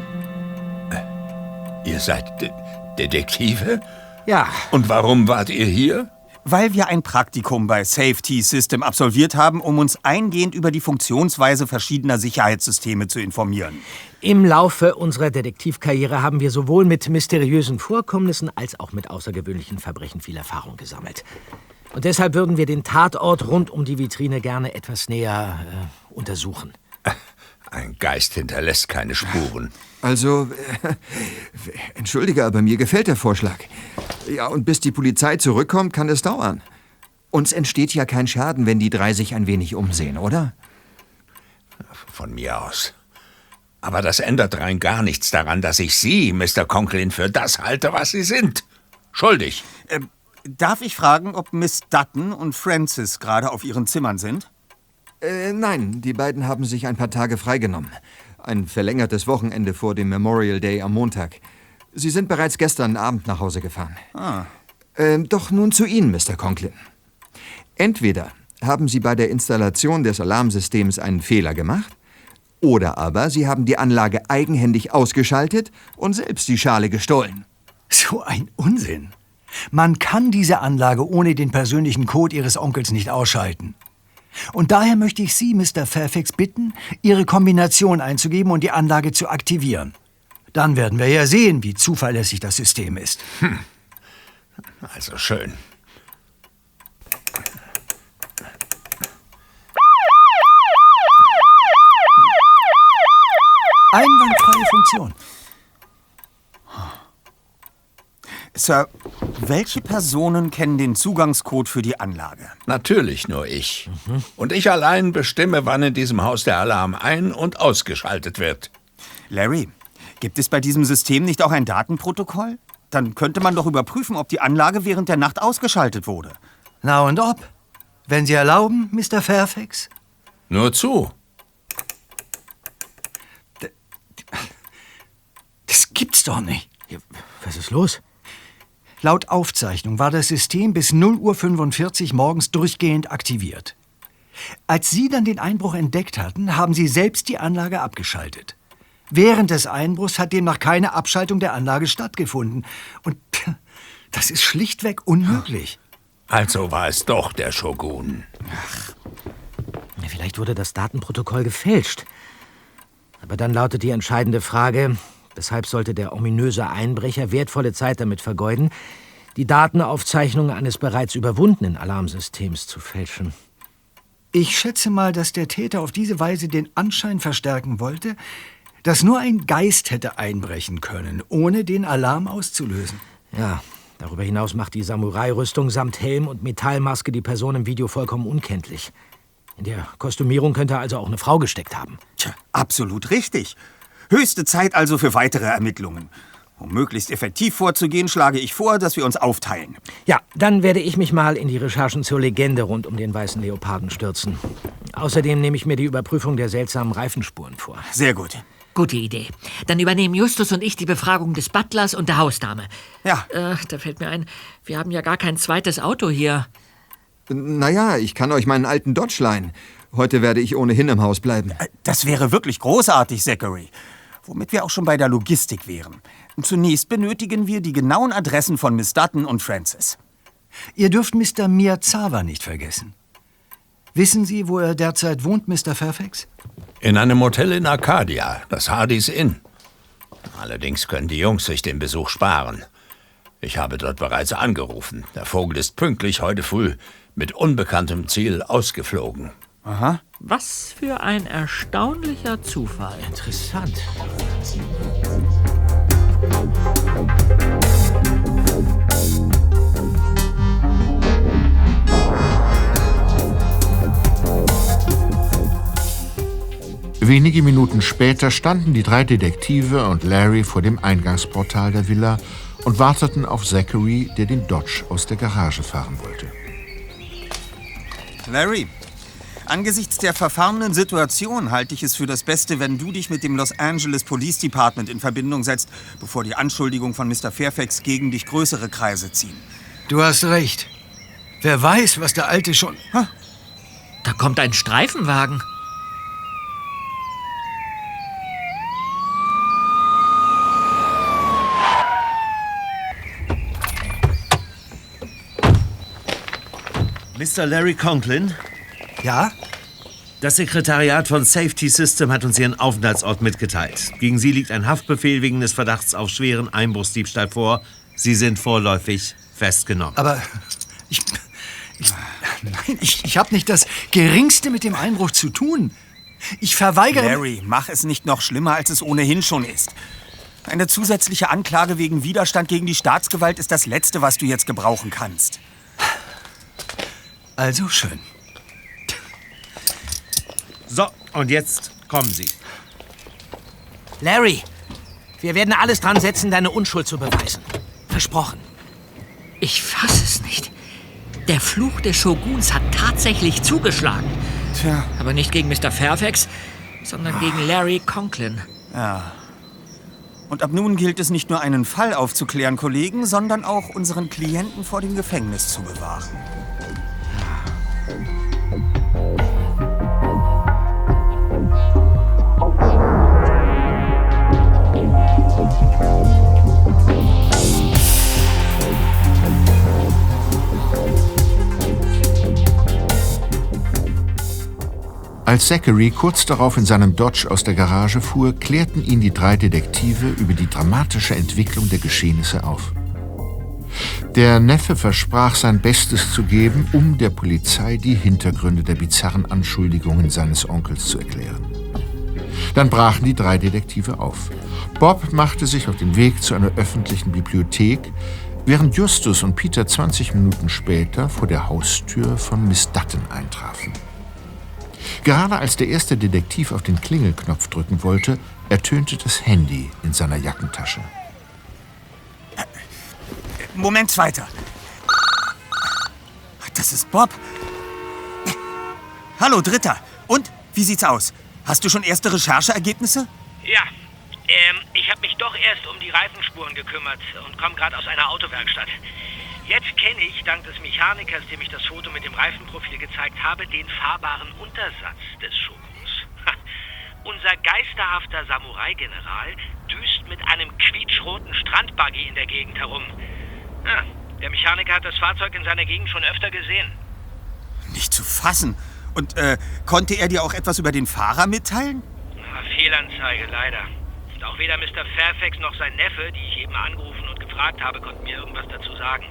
Äh, ihr seid De Detektive? Ja. Und warum wart ihr hier? Weil wir ein Praktikum bei Safety System absolviert haben, um uns eingehend über die Funktionsweise verschiedener Sicherheitssysteme zu informieren. Im Laufe unserer Detektivkarriere haben wir sowohl mit mysteriösen Vorkommnissen als auch mit außergewöhnlichen Verbrechen viel Erfahrung gesammelt. Und deshalb würden wir den Tatort rund um die Vitrine gerne etwas näher äh, untersuchen. Ein Geist hinterlässt keine Spuren. [LAUGHS] Also, äh, [LAUGHS] entschuldige, aber mir gefällt der Vorschlag. Ja, und bis die Polizei zurückkommt, kann es dauern. Uns entsteht ja kein Schaden, wenn die drei sich ein wenig umsehen, oder? Von mir aus. Aber das ändert rein gar nichts daran, dass ich Sie, Mr. Conklin, für das halte, was Sie sind. Schuldig. Äh, darf ich fragen, ob Miss Dutton und Francis gerade auf ihren Zimmern sind? Äh, nein, die beiden haben sich ein paar Tage freigenommen. Ein verlängertes Wochenende vor dem Memorial Day am Montag. Sie sind bereits gestern Abend nach Hause gefahren. Ah. Äh, doch nun zu Ihnen, Mr. Conklin. Entweder haben Sie bei der Installation des Alarmsystems einen Fehler gemacht, oder aber Sie haben die Anlage eigenhändig ausgeschaltet und selbst die Schale gestohlen. So ein Unsinn. Man kann diese Anlage ohne den persönlichen Code Ihres Onkels nicht ausschalten. Und daher möchte ich Sie, Mr. Fairfax, bitten, Ihre Kombination einzugeben und die Anlage zu aktivieren. Dann werden wir ja sehen, wie zuverlässig das System ist. Hm. Also schön. Einwandfreie Funktion. Sir, welche Personen kennen den Zugangscode für die Anlage? Natürlich nur ich. Und ich allein bestimme, wann in diesem Haus der Alarm ein- und ausgeschaltet wird. Larry, gibt es bei diesem System nicht auch ein Datenprotokoll? Dann könnte man doch überprüfen, ob die Anlage während der Nacht ausgeschaltet wurde. Na und ob? Wenn Sie erlauben, Mr. Fairfax? Nur zu. [LAUGHS] Das gibt's doch nicht. Was ist los? Laut Aufzeichnung war das System bis 0.45 Uhr morgens durchgehend aktiviert. Als Sie dann den Einbruch entdeckt hatten, haben Sie selbst die Anlage abgeschaltet. Während des Einbruchs hat demnach keine Abschaltung der Anlage stattgefunden. Und [LAUGHS] das ist schlichtweg unmöglich. Also war es doch der Shogun. Ach, vielleicht wurde das Datenprotokoll gefälscht. Aber dann lautet die entscheidende Frage, weshalb sollte der ominöse Einbrecher wertvolle Zeit damit vergeuden, die Datenaufzeichnung eines bereits überwundenen Alarmsystems zu fälschen? Ich schätze mal, dass der Täter auf diese Weise den Anschein verstärken wollte, dass nur ein Geist hätte einbrechen können, ohne den Alarm auszulösen. Ja, darüber hinaus macht die Samurai-Rüstung samt Helm und Metallmaske die Person im Video vollkommen unkenntlich. In der Kostümierung könnte also auch eine Frau gesteckt haben. Tja, absolut richtig. Höchste Zeit also für weitere Ermittlungen. Um möglichst effektiv vorzugehen, schlage ich vor, dass wir uns aufteilen. Ja, dann werde ich mich mal in die Recherchen zur Legende rund um den weißen Leoparden stürzen. Außerdem nehme ich mir die Überprüfung der seltsamen Reifenspuren vor. Sehr gut. Gute Idee. Dann übernehmen Justus und ich die Befragung des Butlers und der Hausdame. Ja. Äh, da fällt mir ein, wir haben ja gar kein zweites Auto hier. Naja, ich kann euch meinen alten Dodge leihen. Heute werde ich ohnehin im Haus bleiben. Das wäre wirklich großartig, Zachary. Womit wir auch schon bei der Logistik wären. Zunächst benötigen wir die genauen Adressen von Miss Dutton und Francis. Ihr dürft Mr. Miyazawa nicht vergessen. Wissen Sie, wo er derzeit wohnt, Mr. Fairfax? In einem Hotel in Arcadia, das Hardys Inn. Allerdings können die Jungs sich den Besuch sparen. Ich habe dort bereits angerufen. Der Vogel ist pünktlich heute früh mit unbekanntem Ziel ausgeflogen. Aha. Was für ein erstaunlicher Zufall. Interessant. Wenige Minuten später standen die drei Detektive und Larry vor dem Eingangsportal der Villa und warteten auf Zachary, der den Dodge aus der Garage fahren wollte. Larry, angesichts der verfahrenen Situation halte ich es für das Beste, wenn du dich mit dem Los Angeles Police Department in Verbindung setzt, bevor die Anschuldigungen von Mr. Fairfax gegen dich größere Kreise ziehen. Du hast recht. Wer weiß, was der Alte schon... Ha? Da kommt ein Streifenwagen. Mr. Larry Conklin? Ja? Das Sekretariat von Safety System hat uns Ihren Aufenthaltsort mitgeteilt. Gegen Sie liegt ein Haftbefehl wegen des Verdachts auf schweren Einbruchsdiebstahl vor. Sie sind vorläufig festgenommen. Aber ich. ich nein, ich, ich habe nicht das Geringste mit dem Einbruch zu tun. Ich verweigere. Larry, mach es nicht noch schlimmer, als es ohnehin schon ist. Eine zusätzliche Anklage wegen Widerstand gegen die Staatsgewalt ist das Letzte, was du jetzt gebrauchen kannst. Also schön. So, und jetzt kommen Sie. Larry, wir werden alles dran setzen, deine Unschuld zu beweisen. Versprochen. Ich fasse es nicht. Der Fluch des Shoguns hat tatsächlich zugeschlagen. Tja. Aber nicht gegen Mr. Fairfax, sondern gegen Larry Conklin. Ja. Und ab nun gilt es nicht nur einen Fall aufzuklären, Kollegen, sondern auch unseren Klienten vor dem Gefängnis zu bewahren. Als Zachary kurz darauf in seinem Dodge aus der Garage fuhr, klärten ihn die drei Detektive über die dramatische Entwicklung der Geschehnisse auf. Der Neffe versprach sein Bestes zu geben, um der Polizei die Hintergründe der bizarren Anschuldigungen seines Onkels zu erklären. Dann brachen die drei Detektive auf. Bob machte sich auf den Weg zu einer öffentlichen Bibliothek, während Justus und Peter 20 Minuten später vor der Haustür von Miss Dutton eintrafen. Gerade als der erste Detektiv auf den Klingelknopf drücken wollte, ertönte das Handy in seiner Jackentasche. Moment, Zweiter. Das ist Bob. Hallo, Dritter. Und, wie sieht's aus? Hast du schon erste Rechercheergebnisse? Ja, ähm, ich habe mich doch erst um die Reifenspuren gekümmert und komme gerade aus einer Autowerkstatt. Jetzt kenne ich, dank des Mechanikers, dem ich das Foto mit dem Reifenprofil gezeigt habe, den fahrbaren Untersatz des Shoguns. [LAUGHS] Unser geisterhafter Samurai-General düst mit einem quietschroten Strandbuggy in der Gegend herum. Ja, der Mechaniker hat das Fahrzeug in seiner Gegend schon öfter gesehen. Nicht zu fassen. Und äh, konnte er dir auch etwas über den Fahrer mitteilen? Ah, Fehlanzeige, leider. Und auch weder Mr. Fairfax noch sein Neffe, die ich eben angerufen und gefragt habe, konnten mir irgendwas dazu sagen.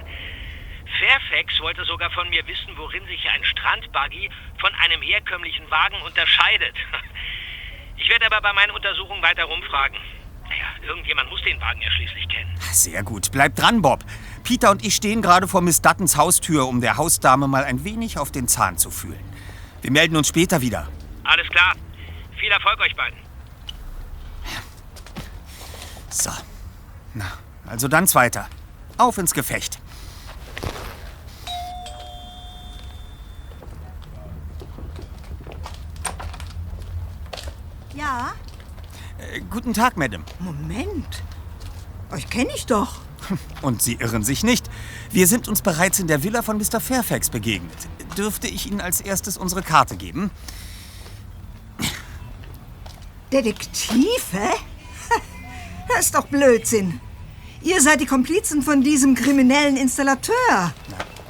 Fairfax wollte sogar von mir wissen, worin sich ein Strandbuggy von einem herkömmlichen Wagen unterscheidet. [LAUGHS] Ich werde aber bei meinen Untersuchungen weiter rumfragen. Naja, irgendjemand muss den Wagen ja schließlich kennen. Sehr gut. Bleib dran, Bob. Peter und ich stehen gerade vor Miss Duttons Haustür, um der Hausdame mal ein wenig auf den Zahn zu fühlen. Wir melden uns später wieder. Alles klar. Viel Erfolg euch beiden. So. Na, also dann zweiter. Auf ins Gefecht. Ja? Äh, guten Tag, Madame. Moment. Euch kenne ich doch. [LAUGHS] Und Sie irren sich nicht. Wir sind uns bereits in der Villa von Mr. Fairfax begegnet. Dürfte ich Ihnen als erstes unsere Karte geben? Detektive? [LAUGHS] Das ist doch Blödsinn. Ihr seid die Komplizen von diesem kriminellen Installateur.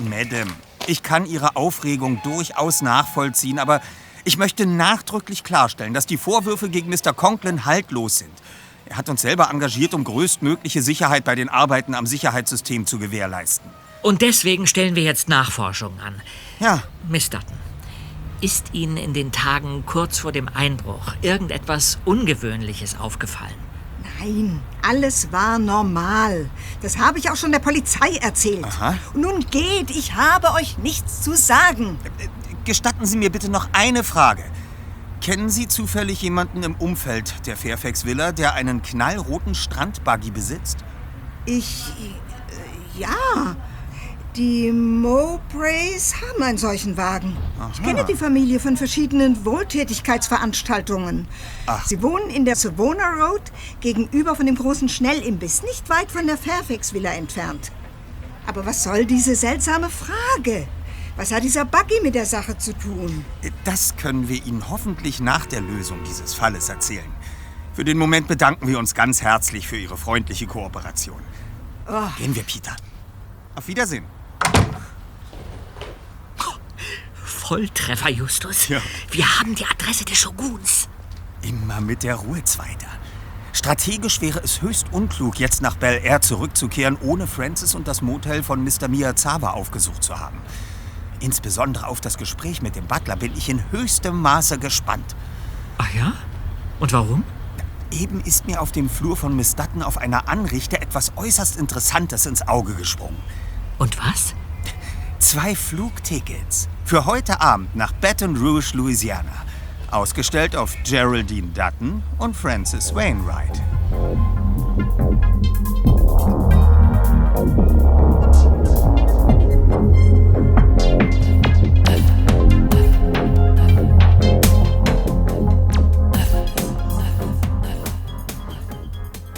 Madame, ich kann Ihre Aufregung durchaus nachvollziehen, aber ich möchte nachdrücklich klarstellen, dass die Vorwürfe gegen Mr. Conklin haltlos sind. Er hat uns selber engagiert, um größtmögliche Sicherheit bei den Arbeiten am Sicherheitssystem zu gewährleisten. Und deswegen stellen wir jetzt Nachforschungen an. Ja. Miss Dutton, ist Ihnen in den Tagen kurz vor dem Einbruch irgendetwas Ungewöhnliches aufgefallen? Nein, alles war normal. Das habe ich auch schon der Polizei erzählt. Aha. Und nun geht, ich habe euch nichts zu sagen. Gestatten Sie mir bitte noch eine Frage. Kennen Sie zufällig jemanden im Umfeld der Fairfax Villa, der einen knallroten Strandbuggy besitzt? Ich. Äh, ja. Die Mowbrays haben einen solchen Wagen. Ich kenne die Familie von verschiedenen Wohltätigkeitsveranstaltungen. Ach. Sie wohnen in der Savona Road gegenüber von dem großen Schnellimbiss, nicht weit von der Fairfax Villa entfernt. Aber was soll diese seltsame Frage? Was hat dieser Buggy mit der Sache zu tun? Das können wir Ihnen hoffentlich nach der Lösung dieses Falles erzählen. Für den Moment bedanken wir uns ganz herzlich für Ihre freundliche Kooperation. Oh. Gehen wir, Peter. Auf Wiedersehen. Volltreffer, Justus. Ja. Wir haben die Adresse des Shoguns. Immer mit der Ruhe, Zweiter. Strategisch wäre es höchst unklug, jetzt nach Bel Air zurückzukehren, ohne Francis und das Motel von Mr. Miyazawa aufgesucht zu haben. Insbesondere auf das Gespräch mit dem Butler bin ich in höchstem Maße gespannt. Ach ja? Und warum? Eben ist mir auf dem Flur von Miss Dutton auf einer Anrichte etwas äußerst Interessantes ins Auge gesprungen. Und was? Zwei Flugtickets für heute Abend nach Baton Rouge, Louisiana. Ausgestellt auf Geraldine Dutton und Francis Wainwright.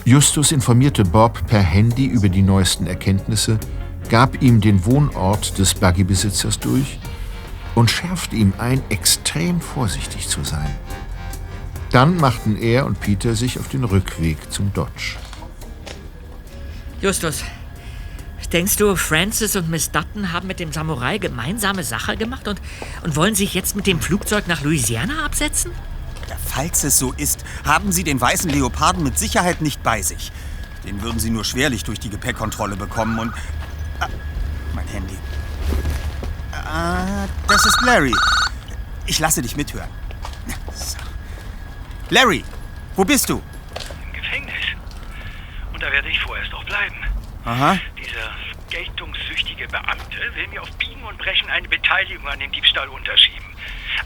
Justus informierte Bob per Handy über die neuesten Erkenntnisse, gab ihm den Wohnort des Buggybesitzers durch und schärfte ihm ein, extrem vorsichtig zu sein. Dann machten er und Peter sich auf den Rückweg zum Dodge. Justus, denkst du, Francis und Miss Dutton haben mit dem Samurai gemeinsame Sache gemacht und, und wollen sich jetzt mit dem Flugzeug nach Louisiana absetzen? Falls es so ist, haben Sie den weißen Leoparden mit Sicherheit nicht bei sich. Den würden Sie nur schwerlich durch die Gepäckkontrolle bekommen und... Ah, mein Handy. Ah, das ist Larry. Ich lasse dich mithören. So. Larry, wo bist du? Im Gefängnis. Und da werde ich vorerst auch bleiben. Aha. Dieser geltungssüchtige Beamte will mir auf Biegen und Brechen eine Beteiligung an dem Diebstahl unterschieben.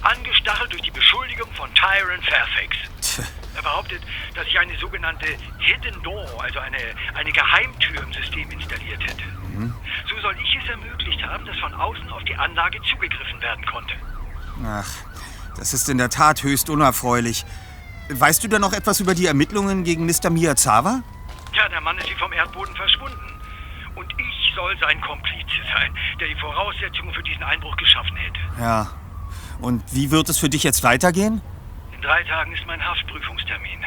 Angestachelt durch die Beschuldigung von Tyron Fairfax. Er behauptet, dass ich eine sogenannte Hidden Door, also eine, eine Geheimtür im System installiert hätte. So soll ich es ermöglicht haben, dass von außen auf die Anlage zugegriffen werden konnte. Ach, das ist in der Tat höchst unerfreulich. Weißt du denn noch etwas über die Ermittlungen gegen Mr. Miyazawa? Ja, der Mann ist wie vom Erdboden verschwunden. Und ich soll sein Komplize sein, der die Voraussetzungen für diesen Einbruch geschaffen hätte. Ja. Und wie wird es für dich jetzt weitergehen? In drei Tagen ist mein Haftprüfungstermin.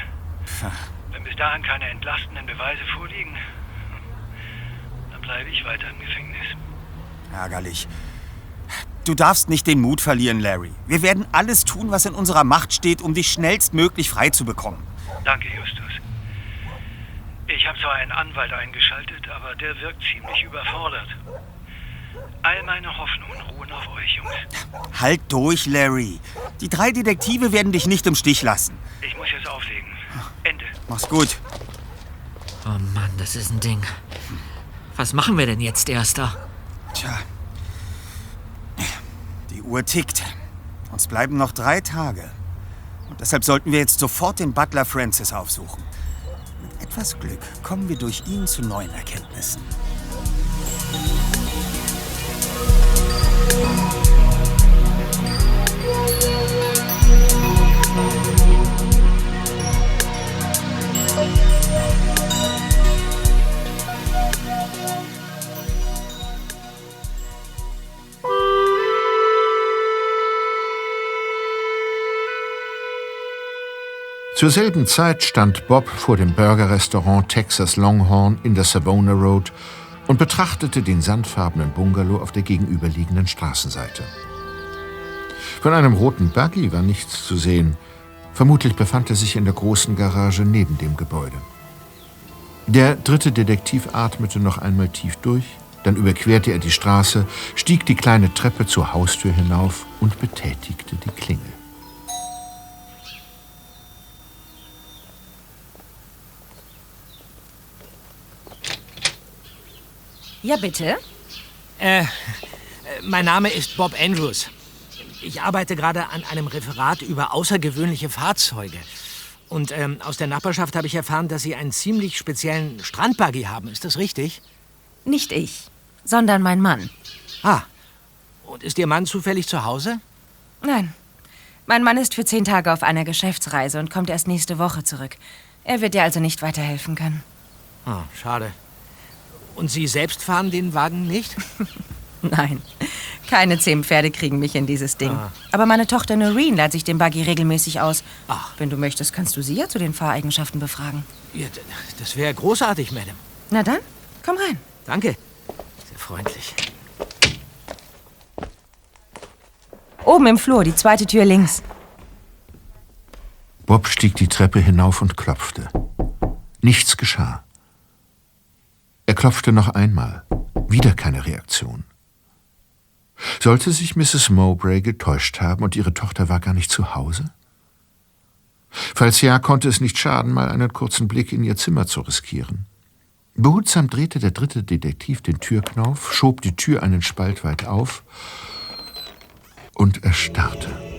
Wenn bis dahin keine entlastenden Beweise vorliegen, dann bleibe ich weiter im Gefängnis. Ärgerlich. Du darfst nicht den Mut verlieren, Larry. Wir werden alles tun, was in unserer Macht steht, um dich schnellstmöglich frei zu bekommen. Danke, Justus. Ich habe zwar einen Anwalt eingeschaltet, aber der wirkt ziemlich überfordert. All meine Hoffnungen ruhen auf euch, Jungs. Halt durch, Larry. Die drei Detektive werden dich nicht im Stich lassen. Ich muss jetzt auflegen. Ende. Mach's gut. Oh Mann, das ist ein Ding. Was machen wir denn jetzt, Erster? Tja. Die Uhr tickt. Uns bleiben noch drei Tage. Und deshalb sollten wir jetzt sofort den Butler Francis aufsuchen. Mit etwas Glück kommen wir durch ihn zu neuen Erkenntnissen. Zur selben Zeit stand Bob vor dem Burgerrestaurant Texas Longhorn in der Savona Road und betrachtete den sandfarbenen Bungalow auf der gegenüberliegenden Straßenseite. Von einem roten Buggy war nichts zu sehen. Vermutlich befand er sich in der großen Garage neben dem Gebäude. Der dritte Detektiv atmete noch einmal tief durch, dann überquerte er die Straße, stieg die kleine Treppe zur Haustür hinauf und betätigte die Klingel. Ja, bitte? Äh, äh, mein Name ist Bob Andrews. Ich arbeite gerade an einem Referat über außergewöhnliche Fahrzeuge. Und ähm, aus der Nachbarschaft habe ich erfahren, dass Sie einen ziemlich speziellen Strandbuggy haben. Ist das richtig? Nicht ich, sondern mein Mann. Ah. Und ist Ihr Mann zufällig zu Hause? Nein. Mein Mann ist für zehn Tage auf einer Geschäftsreise und kommt erst nächste Woche zurück. Er wird dir also nicht weiterhelfen können. Ah, schade. Und Sie selbst fahren den Wagen nicht? [LAUGHS] Nein. Keine zehn Pferde kriegen mich in dieses Ding. Ah. Aber meine Tochter Noreen leiht sich den Buggy regelmäßig aus. Ach. Wenn du möchtest, kannst du sie ja zu den Fahreigenschaften befragen. Ja, das wäre großartig, Madame. Na dann, komm rein. Danke. Sehr freundlich. Oben im Flur, die zweite Tür links. Bob stieg die Treppe hinauf und klopfte. Nichts geschah. Er klopfte noch einmal. Wieder keine Reaktion. Sollte sich Mrs. Mowbray getäuscht haben und ihre Tochter war gar nicht zu Hause? Falls ja, konnte es nicht schaden, mal einen kurzen Blick in ihr Zimmer zu riskieren. Behutsam drehte der dritte Detektiv den Türknauf, schob die Tür einen Spalt weit auf und erstarrte.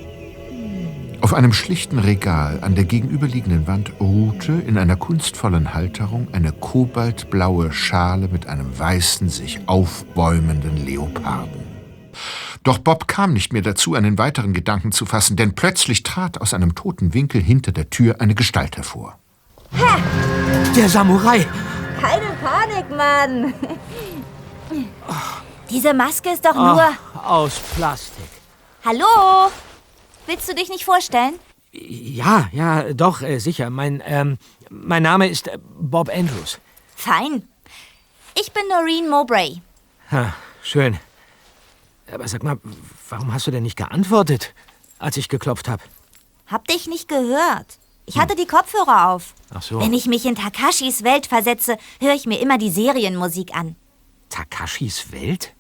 Auf einem schlichten Regal an der gegenüberliegenden Wand ruhte in einer kunstvollen Halterung eine kobaltblaue Schale mit einem weißen, sich aufbäumenden Leoparden. Doch Bob kam nicht mehr dazu, einen weiteren Gedanken zu fassen, denn plötzlich trat aus einem toten Winkel hinter der Tür eine Gestalt hervor. Ha! Der Samurai! Keine Panik, Mann! Diese Maske ist doch Ach, nur. aus Plastik. Hallo? Willst du dich nicht vorstellen? Ja, ja, doch, äh, sicher. Mein, ähm, mein Name ist äh, Bob Andrews. Fein. Ich bin Noreen Mowbray. Ha, schön. Aber sag mal, warum hast du denn nicht geantwortet, als ich geklopft habe? Hab dich nicht gehört. Ich hatte die Kopfhörer auf. Ach so. Wenn ich mich in Takashis Welt versetze, höre ich mir immer die Serienmusik an. Takashis Welt?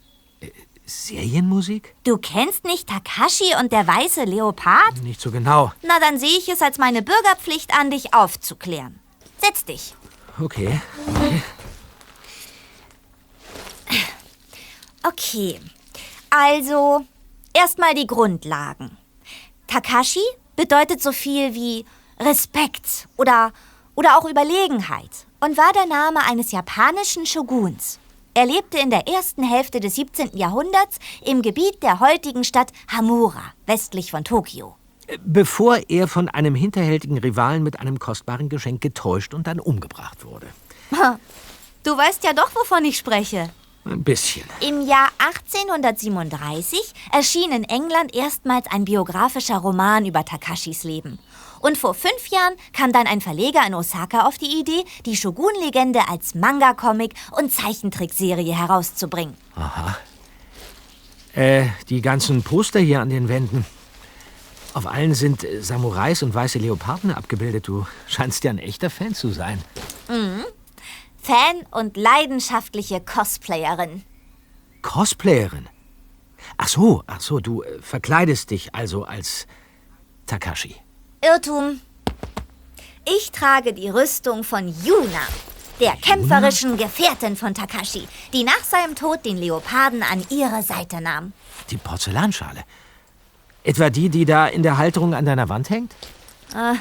Serienmusik? Du kennst nicht Takashi und der weiße Leopard? Nicht so genau. Na, dann sehe ich es als meine Bürgerpflicht an, dich aufzuklären. Setz dich. Okay. okay. Okay. Also, erstmal die Grundlagen. Takashi bedeutet so viel wie Respekt oder, oder auch Überlegenheit und war der Name eines japanischen Shoguns. Er lebte in der ersten Hälfte des 17. Jahrhunderts im Gebiet der heutigen Stadt Hamura, westlich von Tokio. Bevor er von einem hinterhältigen Rivalen mit einem kostbaren Geschenk getäuscht und dann umgebracht wurde. Du weißt ja doch, wovon ich spreche. Ein bisschen. Im Jahr 1837 erschien in England erstmals ein biografischer Roman über Takashis Leben. Und vor fünf Jahren kam dann ein Verleger in Osaka auf die Idee, die Shogun-Legende als Manga-Comic und Zeichentrickserie herauszubringen. Aha. Äh, die ganzen Poster hier an den Wänden. Auf allen sind äh, Samurais und weiße Leoparden abgebildet. Du scheinst ja ein echter Fan zu sein. Mhm. Fan und leidenschaftliche Cosplayerin. Cosplayerin? Ach so, ach so, du äh, verkleidest dich also als Takashi. Irrtum. Ich trage die Rüstung von Yuna, der kämpferischen Gefährtin von Takashi, die nach seinem Tod den Leoparden an ihre Seite nahm. Die Porzellanschale. Etwa die, die da in der Halterung an deiner Wand hängt? Äh,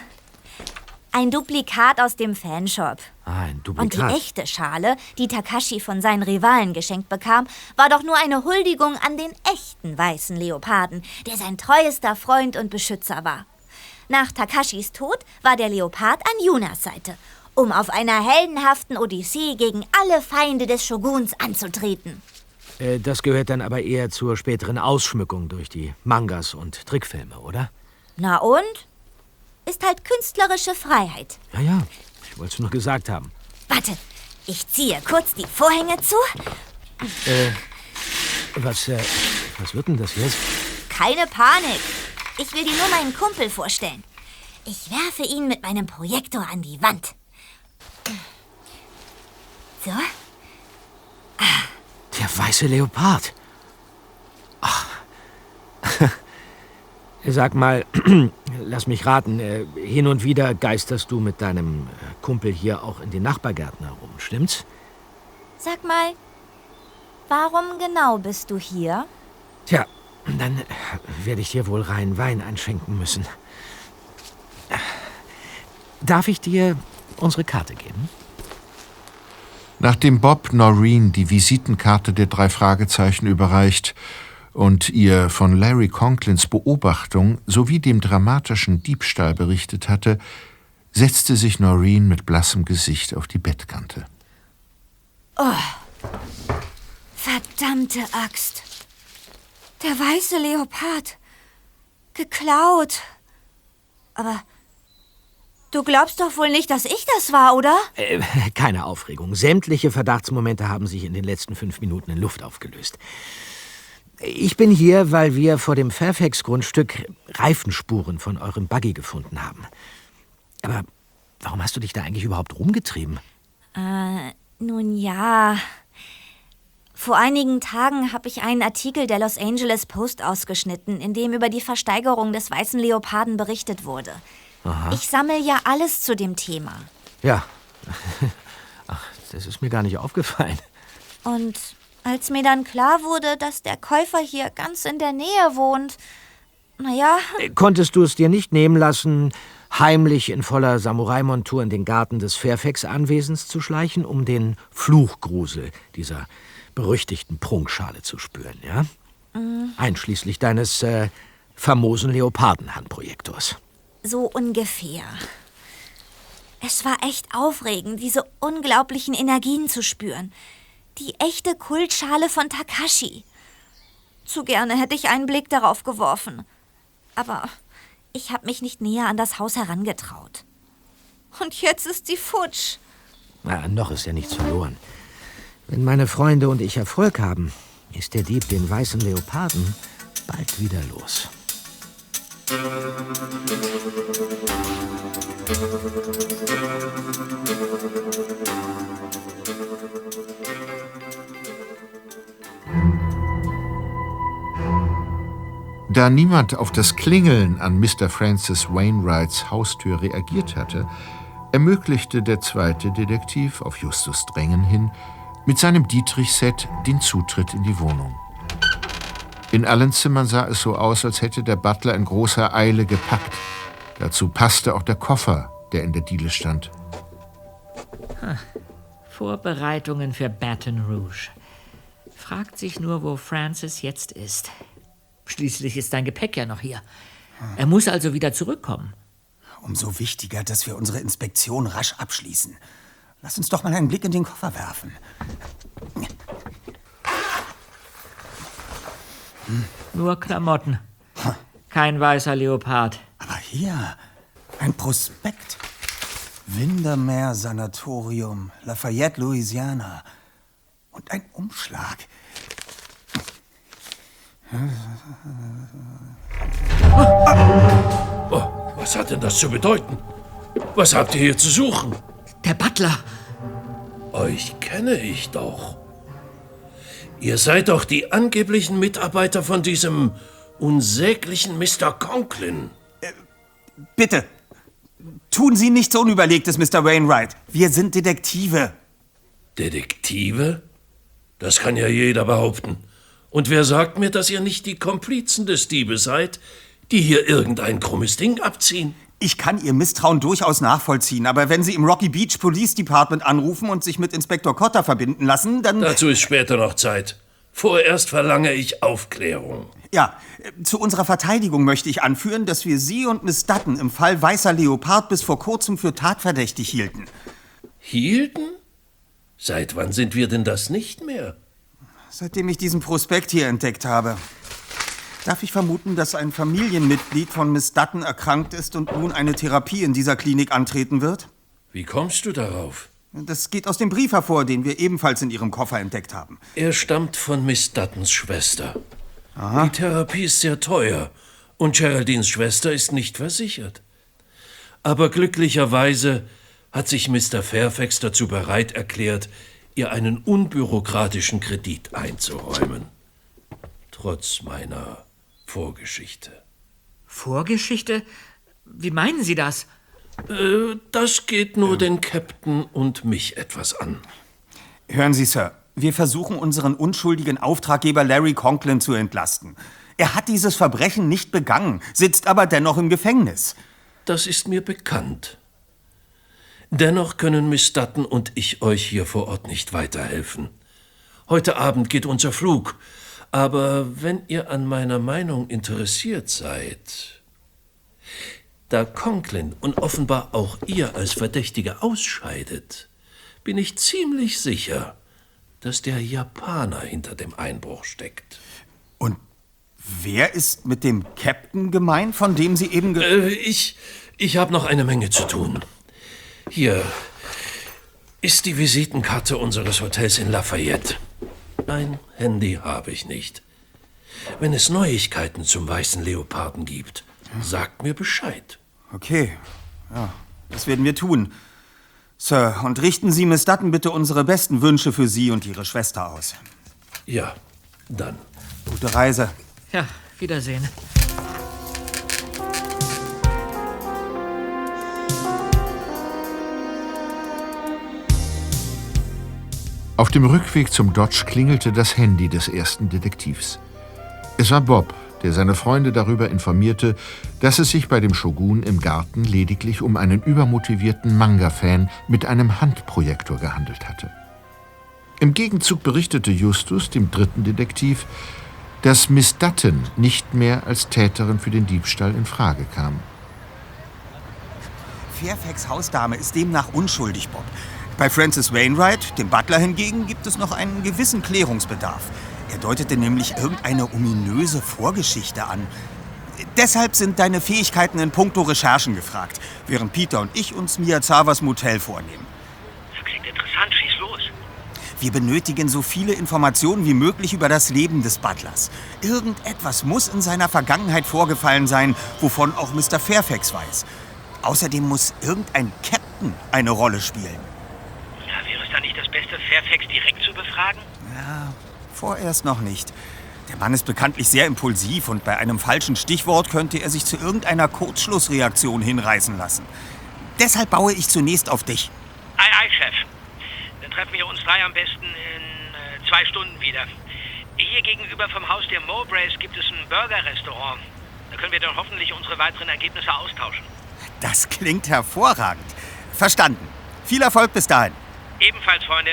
ein Duplikat aus dem Fanshop. Ah, ein Und Duplikat. die echte Schale, die Takashi von seinen Rivalen geschenkt bekam, war doch nur eine Huldigung an den echten weißen Leoparden, der sein treuester Freund und Beschützer war. Nach Takashis Tod war der Leopard an Yunas Seite, um auf einer heldenhaften Odyssee gegen alle Feinde des Shoguns anzutreten. Äh, das gehört dann aber eher zur späteren Ausschmückung durch die Mangas und Trickfilme, oder? Na und? Ist halt künstlerische Freiheit. Ja, ja. Ich wollte es nur gesagt haben. Warte, ich ziehe kurz die Vorhänge zu. Äh, was, äh, was wird denn das jetzt? Keine Panik. Ich will dir nur meinen Kumpel vorstellen. Ich werfe ihn mit meinem Projektor an die Wand. So, Der weiße Leopard. Ach. [LAUGHS] Sag mal, [CLEARS THROAT] lass mich raten, äh, hin und wieder geisterst du mit deinem äh, Kumpel hier auch in den Nachbargärten herum, stimmt's? sag mal, warum genau bist du hier? Tja, dann äh, werde ich dir wohl rein Wein einschenken müssen. Darf ich dir unsere Karte geben? Nachdem Bob Noreen die Visitenkarte der drei Fragezeichen überreicht und ihr von Larry Conklins Beobachtung sowie dem dramatischen Diebstahl berichtet hatte, setzte sich Noreen mit blassem Gesicht auf die Bettkante. Oh, verdammte Axt. Der weiße Leopard. Geklaut. Aber du glaubst doch wohl nicht, dass ich das war, oder? Äh, [LAUGHS] keine Aufregung. Sämtliche Verdachtsmomente haben sich in den letzten fünf Minuten in Luft aufgelöst. Ich bin hier, weil wir vor dem Fairfax-Grundstück Reifenspuren von eurem Buggy gefunden haben. Aber warum hast du dich da eigentlich überhaupt rumgetrieben? Äh, nun ja. Vor einigen Tagen habe ich einen Artikel der Los Angeles Post ausgeschnitten, in dem über die Versteigerung des weißen Leoparden berichtet wurde. Aha. Ich sammle ja alles zu dem Thema. Ja. [LAUGHS] Ach, das ist mir gar nicht aufgefallen. Und als mir dann klar wurde, dass der Käufer hier ganz in der Nähe wohnt, naja, Konntest du es dir nicht nehmen lassen, heimlich in voller Samurai-Montur in den Garten des Fairfax-Anwesens zu schleichen, um den Fluchgrusel dieser berüchtigten Prunkschale zu spüren, ja? mm, Einschließlich deines äh, famosen Leopardenhandprojektors. so ungefähr. Es war echt aufregend, diese unglaublichen Energien zu spüren. Die echte Kultschale von Takashi. Zu gerne hätte ich einen Blick darauf geworfen. Aber ich habe mich nicht näher an das Haus herangetraut. Und jetzt ist sie futsch. Na, noch ist ja nichts verloren. Wenn meine Freunde und ich Erfolg haben, ist der Dieb den weißen Leoparden bald wieder los. Da niemand auf das Klingeln an Mr. Francis Wainwrights Haustür reagiert hatte, ermöglichte der zweite Detektiv auf Justus Drängen hin mit seinem Dietrich-Set den Zutritt in die Wohnung. In allen Zimmern sah es so aus, als hätte der Butler in großer Eile gepackt. Dazu passte auch der Koffer, der in der Diele stand. Ha. Vorbereitungen für Baton Rouge. Fragt sich nur, wo Francis jetzt ist. Schließlich ist dein Gepäck ja noch hier. Er muss also wieder zurückkommen. Umso wichtiger, dass wir unsere Inspektion rasch abschließen. Lass uns doch mal einen Blick in den Koffer werfen. Nur Klamotten. Kein weißer Leopard. Aber hier, ein Prospekt. Windermere Sanatorium, Lafayette, Louisiana. Und ein Umschlag. Oh, was hat denn das zu bedeuten? Was habt ihr hier zu suchen? Der Butler. Euch kenne ich doch. Ihr seid doch die angeblichen Mitarbeiter von diesem unsäglichen Mr. Conklin. Bitte, tun Sie nichts Unüberlegtes, Mr. Wainwright. Wir sind Detektive. Detektive? Das kann ja jeder behaupten. Und wer sagt mir, dass ihr nicht die Komplizen des Diebes seid, die hier irgendein krummes Ding abziehen? Ich kann Ihr Misstrauen durchaus nachvollziehen, aber wenn Sie im Rocky Beach Police Department anrufen und sich mit Inspektor Cotter verbinden lassen, dann... Dazu ist später noch Zeit. Vorerst verlange ich Aufklärung. Ja, zu unserer Verteidigung möchte ich anführen, dass wir Sie und Miss Dutton im Fall Weißer Leopard bis vor kurzem für tatverdächtig hielten. Hielten? Seit wann sind wir denn das nicht mehr? Seitdem ich diesen Prospekt hier entdeckt habe. Darf ich vermuten, dass ein Familienmitglied von Miss Dutton erkrankt ist und nun eine Therapie in dieser Klinik antreten wird? Wie kommst du darauf? Das geht aus dem Brief hervor, den wir ebenfalls in Ihrem Koffer entdeckt haben. Er stammt von Miss Duttons Schwester. Die Therapie ist sehr teuer und Geraldines Schwester ist nicht versichert. Aber glücklicherweise hat sich Mr. Fairfax dazu bereit erklärt, ihr einen unbürokratischen Kredit einzuräumen. Trotz meiner Vorgeschichte. Vorgeschichte? Wie meinen Sie das? Äh, das geht nur den Captain und mich etwas an. Hören Sie, Sir, wir versuchen unseren unschuldigen Auftraggeber Larry Conklin zu entlasten. Er hat dieses Verbrechen nicht begangen, sitzt aber dennoch im Gefängnis. Das ist mir bekannt. Dennoch können Miss Dutton und ich euch hier vor Ort nicht weiterhelfen. Heute Abend geht unser Flug, aber wenn ihr an meiner Meinung interessiert seid, da Conklin und offenbar auch ihr als Verdächtige ausscheidet, bin ich ziemlich sicher, dass der Japaner hinter dem Einbruch steckt. Und wer ist mit dem Captain gemeint, von dem Sie eben... Ge Äh, ich ich habe noch eine Menge zu tun. Hier ist die Visitenkarte unseres Hotels in Lafayette. Ein Handy habe ich nicht. Wenn es Neuigkeiten zum weißen Leoparden gibt, sagt mir Bescheid. Okay, ja, das werden wir tun. Sir, und richten Sie Miss Dutton bitte unsere besten Wünsche für Sie und Ihre Schwester aus. Ja, dann. Gute Reise. Ja, Wiedersehen. Auf dem Rückweg zum Dodge klingelte das Handy des ersten Detektivs. Es war Bob, der seine Freunde darüber informierte, dass es sich bei dem Shogun im Garten lediglich um einen übermotivierten Manga-Fan mit einem Handprojektor gehandelt hatte. Im Gegenzug berichtete Justus dem dritten Detektiv, dass Miss Dutton nicht mehr als Täterin für den Diebstahl in Frage kam. Fairfax Hausdame ist demnach unschuldig, Bob. Bei Francis Wainwright, dem Butler hingegen, gibt es noch einen gewissen Klärungsbedarf. Er deutete nämlich irgendeine ominöse Vorgeschichte an. Deshalb sind deine Fähigkeiten in puncto Recherchen gefragt, während Peter und ich uns Miyazawas Motel vornehmen. Das klingt interessant, schieß los. Wir benötigen so viele Informationen wie möglich über das Leben des Butlers. Irgendetwas muss in seiner Vergangenheit vorgefallen sein, wovon auch Mr. Fairfax weiß. Außerdem muss irgendein Captain eine Rolle spielen. Beste, Fairfax direkt zu befragen? Ja, vorerst noch nicht. Der Mann ist bekanntlich sehr impulsiv und bei einem falschen Stichwort könnte er sich zu irgendeiner Kurzschlussreaktion hinreißen lassen. Deshalb baue ich zunächst auf dich. Ei, ei, Chef. Dann treffen wir uns drei am besten in äh, zwei Stunden wieder. Hier gegenüber vom Haus der Mowbrays gibt es ein Burger-Restaurant. Da können wir dann hoffentlich unsere weiteren Ergebnisse austauschen. Das klingt hervorragend. Verstanden. Viel Erfolg bis dahin. Ebenfalls, Freunde.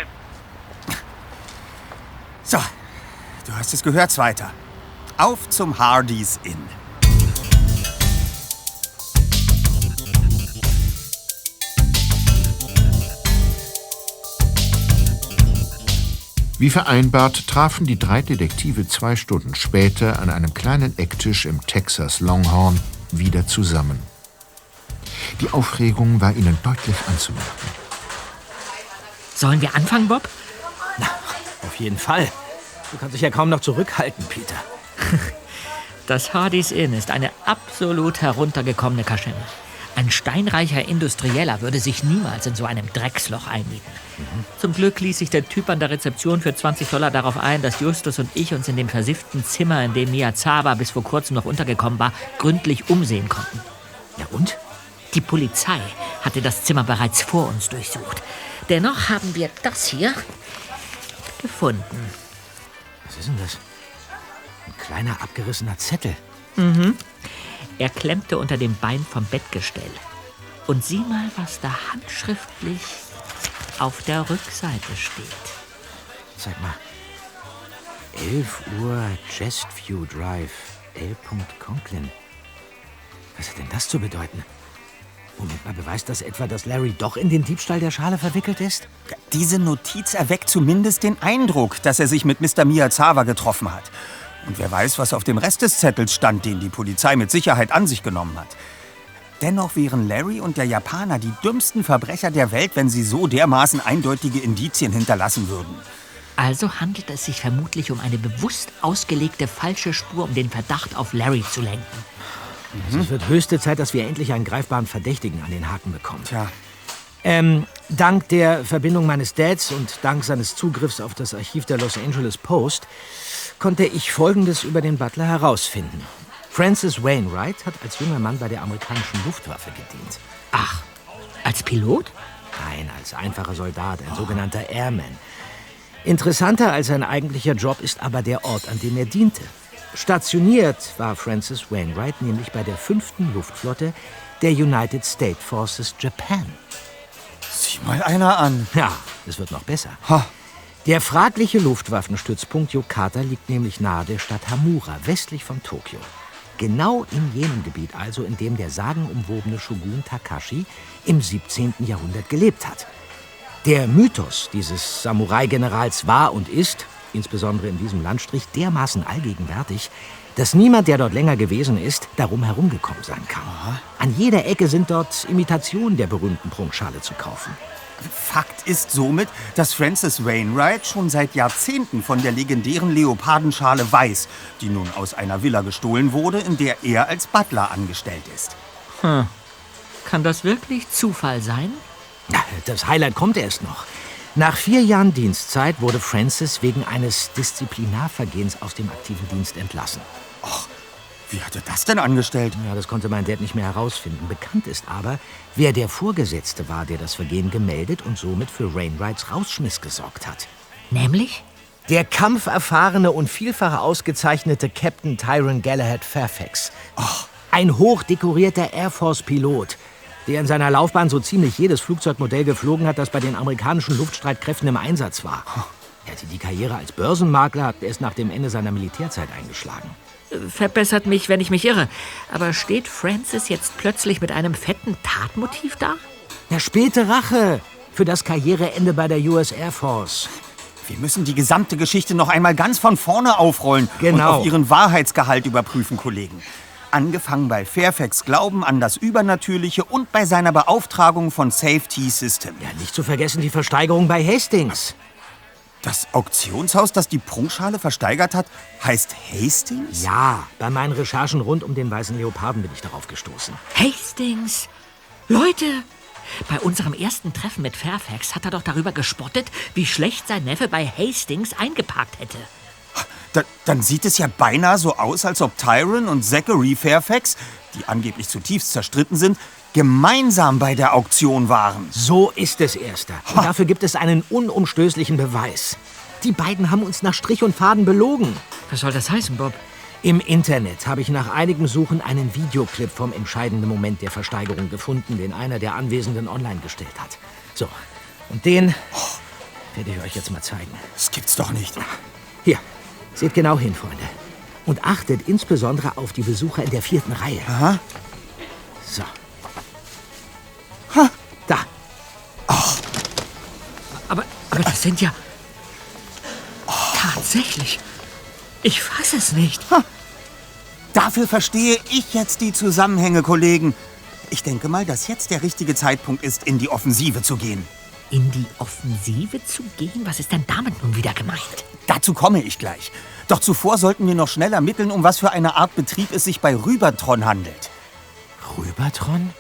So, du hast es gehört, Zweiter. Auf zum Hardys Inn. Wie vereinbart trafen die drei Detektive zwei Stunden später an einem kleinen Ecktisch im Texas Longhorn wieder zusammen. Die Aufregung war ihnen deutlich anzumerken. Sollen wir anfangen, Bob? Auf jeden Fall. Du kannst dich ja kaum noch zurückhalten, Peter. [LAUGHS] Das Hardys Inn ist eine absolut heruntergekommene Kaschemme. Ein steinreicher Industrieller würde sich niemals in so einem Drecksloch einmieten. Zum Glück ließ sich der Typ an der Rezeption für 20 Dollar darauf ein, dass Justus und ich uns in dem versifften Zimmer, in dem Miyazawa bis vor kurzem noch untergekommen war, gründlich umsehen konnten. Ja und? Die Polizei hatte das Zimmer bereits vor uns durchsucht. Dennoch haben wir das hier gefunden. Was ist denn das? Ein kleiner abgerissener Zettel. Mhm. Er klemmte unter dem Bein vom Bettgestell. Und sieh mal, was da handschriftlich auf der Rückseite steht. Zeig mal. 11 Uhr Chestview Drive, L. Conklin. Was hat denn das zu bedeuten? Moment mal, beweist das etwa, dass Larry doch in den Diebstahl der Schale verwickelt ist? Diese Notiz erweckt zumindest den Eindruck, dass er sich mit Mr. Miyazawa getroffen hat. Und wer weiß, was auf dem Rest des Zettels stand, den die Polizei mit Sicherheit an sich genommen hat. Dennoch wären Larry und der Japaner die dümmsten Verbrecher der Welt, wenn sie so dermaßen eindeutige Indizien hinterlassen würden. Also handelt es sich vermutlich um eine bewusst ausgelegte falsche Spur, um den Verdacht auf Larry zu lenken. Also es wird höchste Zeit, dass wir endlich einen greifbaren Verdächtigen an den Haken bekommen. Tja. Ähm, dank der Verbindung meines Dads und dank seines Zugriffs auf das Archiv der Los Angeles Post konnte ich Folgendes über den Butler herausfinden. Francis Wainwright hat als junger Mann bei der amerikanischen Luftwaffe gedient. Ach, als Pilot? Nein, als einfacher Soldat, ein sogenannter Airman. Interessanter als sein eigentlicher Job ist aber der Ort, an dem er diente. Stationiert war Francis Wainwright nämlich bei der 5. Luftflotte der United States Forces Japan. Sieh mal einer an. Ja, es wird noch besser. Ha. Der fragliche Luftwaffenstützpunkt Yokata liegt nämlich nahe der Stadt Hamura, westlich von Tokio. Genau in jenem Gebiet also, in dem der sagenumwobene Shogun Takashi im 17. Jahrhundert gelebt hat. Der Mythos dieses Samurai-Generals war und ist, insbesondere in diesem Landstrich, dermaßen allgegenwärtig, dass niemand, der dort länger gewesen ist, darum herumgekommen sein kann. An jeder Ecke sind dort Imitationen der berühmten Prunkschale zu kaufen. Fakt ist somit, dass Francis Wainwright schon seit Jahrzehnten von der legendären Leopardenschale weiß, die nun aus einer Villa gestohlen wurde, in der er als Butler angestellt ist. Hm. Kann das wirklich Zufall sein? Das Highlight kommt erst noch. Nach vier Jahren Dienstzeit wurde Francis wegen eines Disziplinarvergehens aus dem aktiven Dienst entlassen. Wie hat er das denn angestellt? Ja, das konnte mein Dad nicht mehr herausfinden. Bekannt ist aber, wer der Vorgesetzte war, der das Vergehen gemeldet und somit für Wainwrights Rausschmiss gesorgt hat. Nämlich? Der kampferfahrene und vielfach ausgezeichnete Captain Tyron Galahad Fairfax. Ein hochdekorierter Air Force-Pilot, der in seiner Laufbahn so ziemlich jedes Flugzeugmodell geflogen hat, das bei den amerikanischen Luftstreitkräften im Einsatz war. Er hatte die Karriere als Börsenmakler erst nach dem Ende seiner Militärzeit eingeschlagen. Verbessert mich, wenn ich mich irre. Aber steht Francis jetzt plötzlich mit einem fetten Tatmotiv da? Der späte Rache für das Karriereende bei der US Air Force. Wir müssen die gesamte Geschichte noch einmal ganz von vorne aufrollen und Genau. auf ihren Wahrheitsgehalt überprüfen, Kollegen. Angefangen bei Fairfax Glauben an das Übernatürliche und bei seiner Beauftragung von Safety System. Ja, nicht zu vergessen die Versteigerung bei Hastings. Das Auktionshaus, das die Prunkschale versteigert hat, heißt Hastings? Ja, bei meinen Recherchen rund um den weißen Leoparden bin ich darauf gestoßen. Hastings! Leute! Bei unserem ersten Treffen mit Fairfax hat er doch darüber gespottet, wie schlecht sein Neffe bei Hastings eingeparkt hätte. Da, dann sieht es ja beinahe so aus, als ob Tyron und Zachary Fairfax, die angeblich zutiefst zerstritten sind, gemeinsam bei der Auktion waren. So ist es, Erster. Und dafür gibt es einen unumstößlichen Beweis. Die beiden haben uns nach Strich und Faden belogen. Was soll das heißen, Bob? Im Internet habe ich nach einigem Suchen einen Videoclip vom entscheidenden Moment der Versteigerung gefunden, den einer der Anwesenden online gestellt hat. So, und den werde ich euch jetzt mal zeigen. Das gibt's doch nicht. Hier, seht genau hin, Freunde. Und achtet insbesondere auf die Besucher in der vierten Reihe. Aha. So. Da. Aber, aber das sind ja. Tatsächlich. Ich fasse es nicht. Dafür verstehe ich jetzt die Zusammenhänge, Kollegen. Ich denke mal, dass jetzt der richtige Zeitpunkt ist, in die Offensive zu gehen. In die Offensive zu gehen? Was ist denn damit nun wieder gemeint? Dazu komme ich gleich. Doch zuvor sollten wir noch schnell ermitteln, um was für eine Art Betrieb es sich bei Rübertron handelt. Rübertron?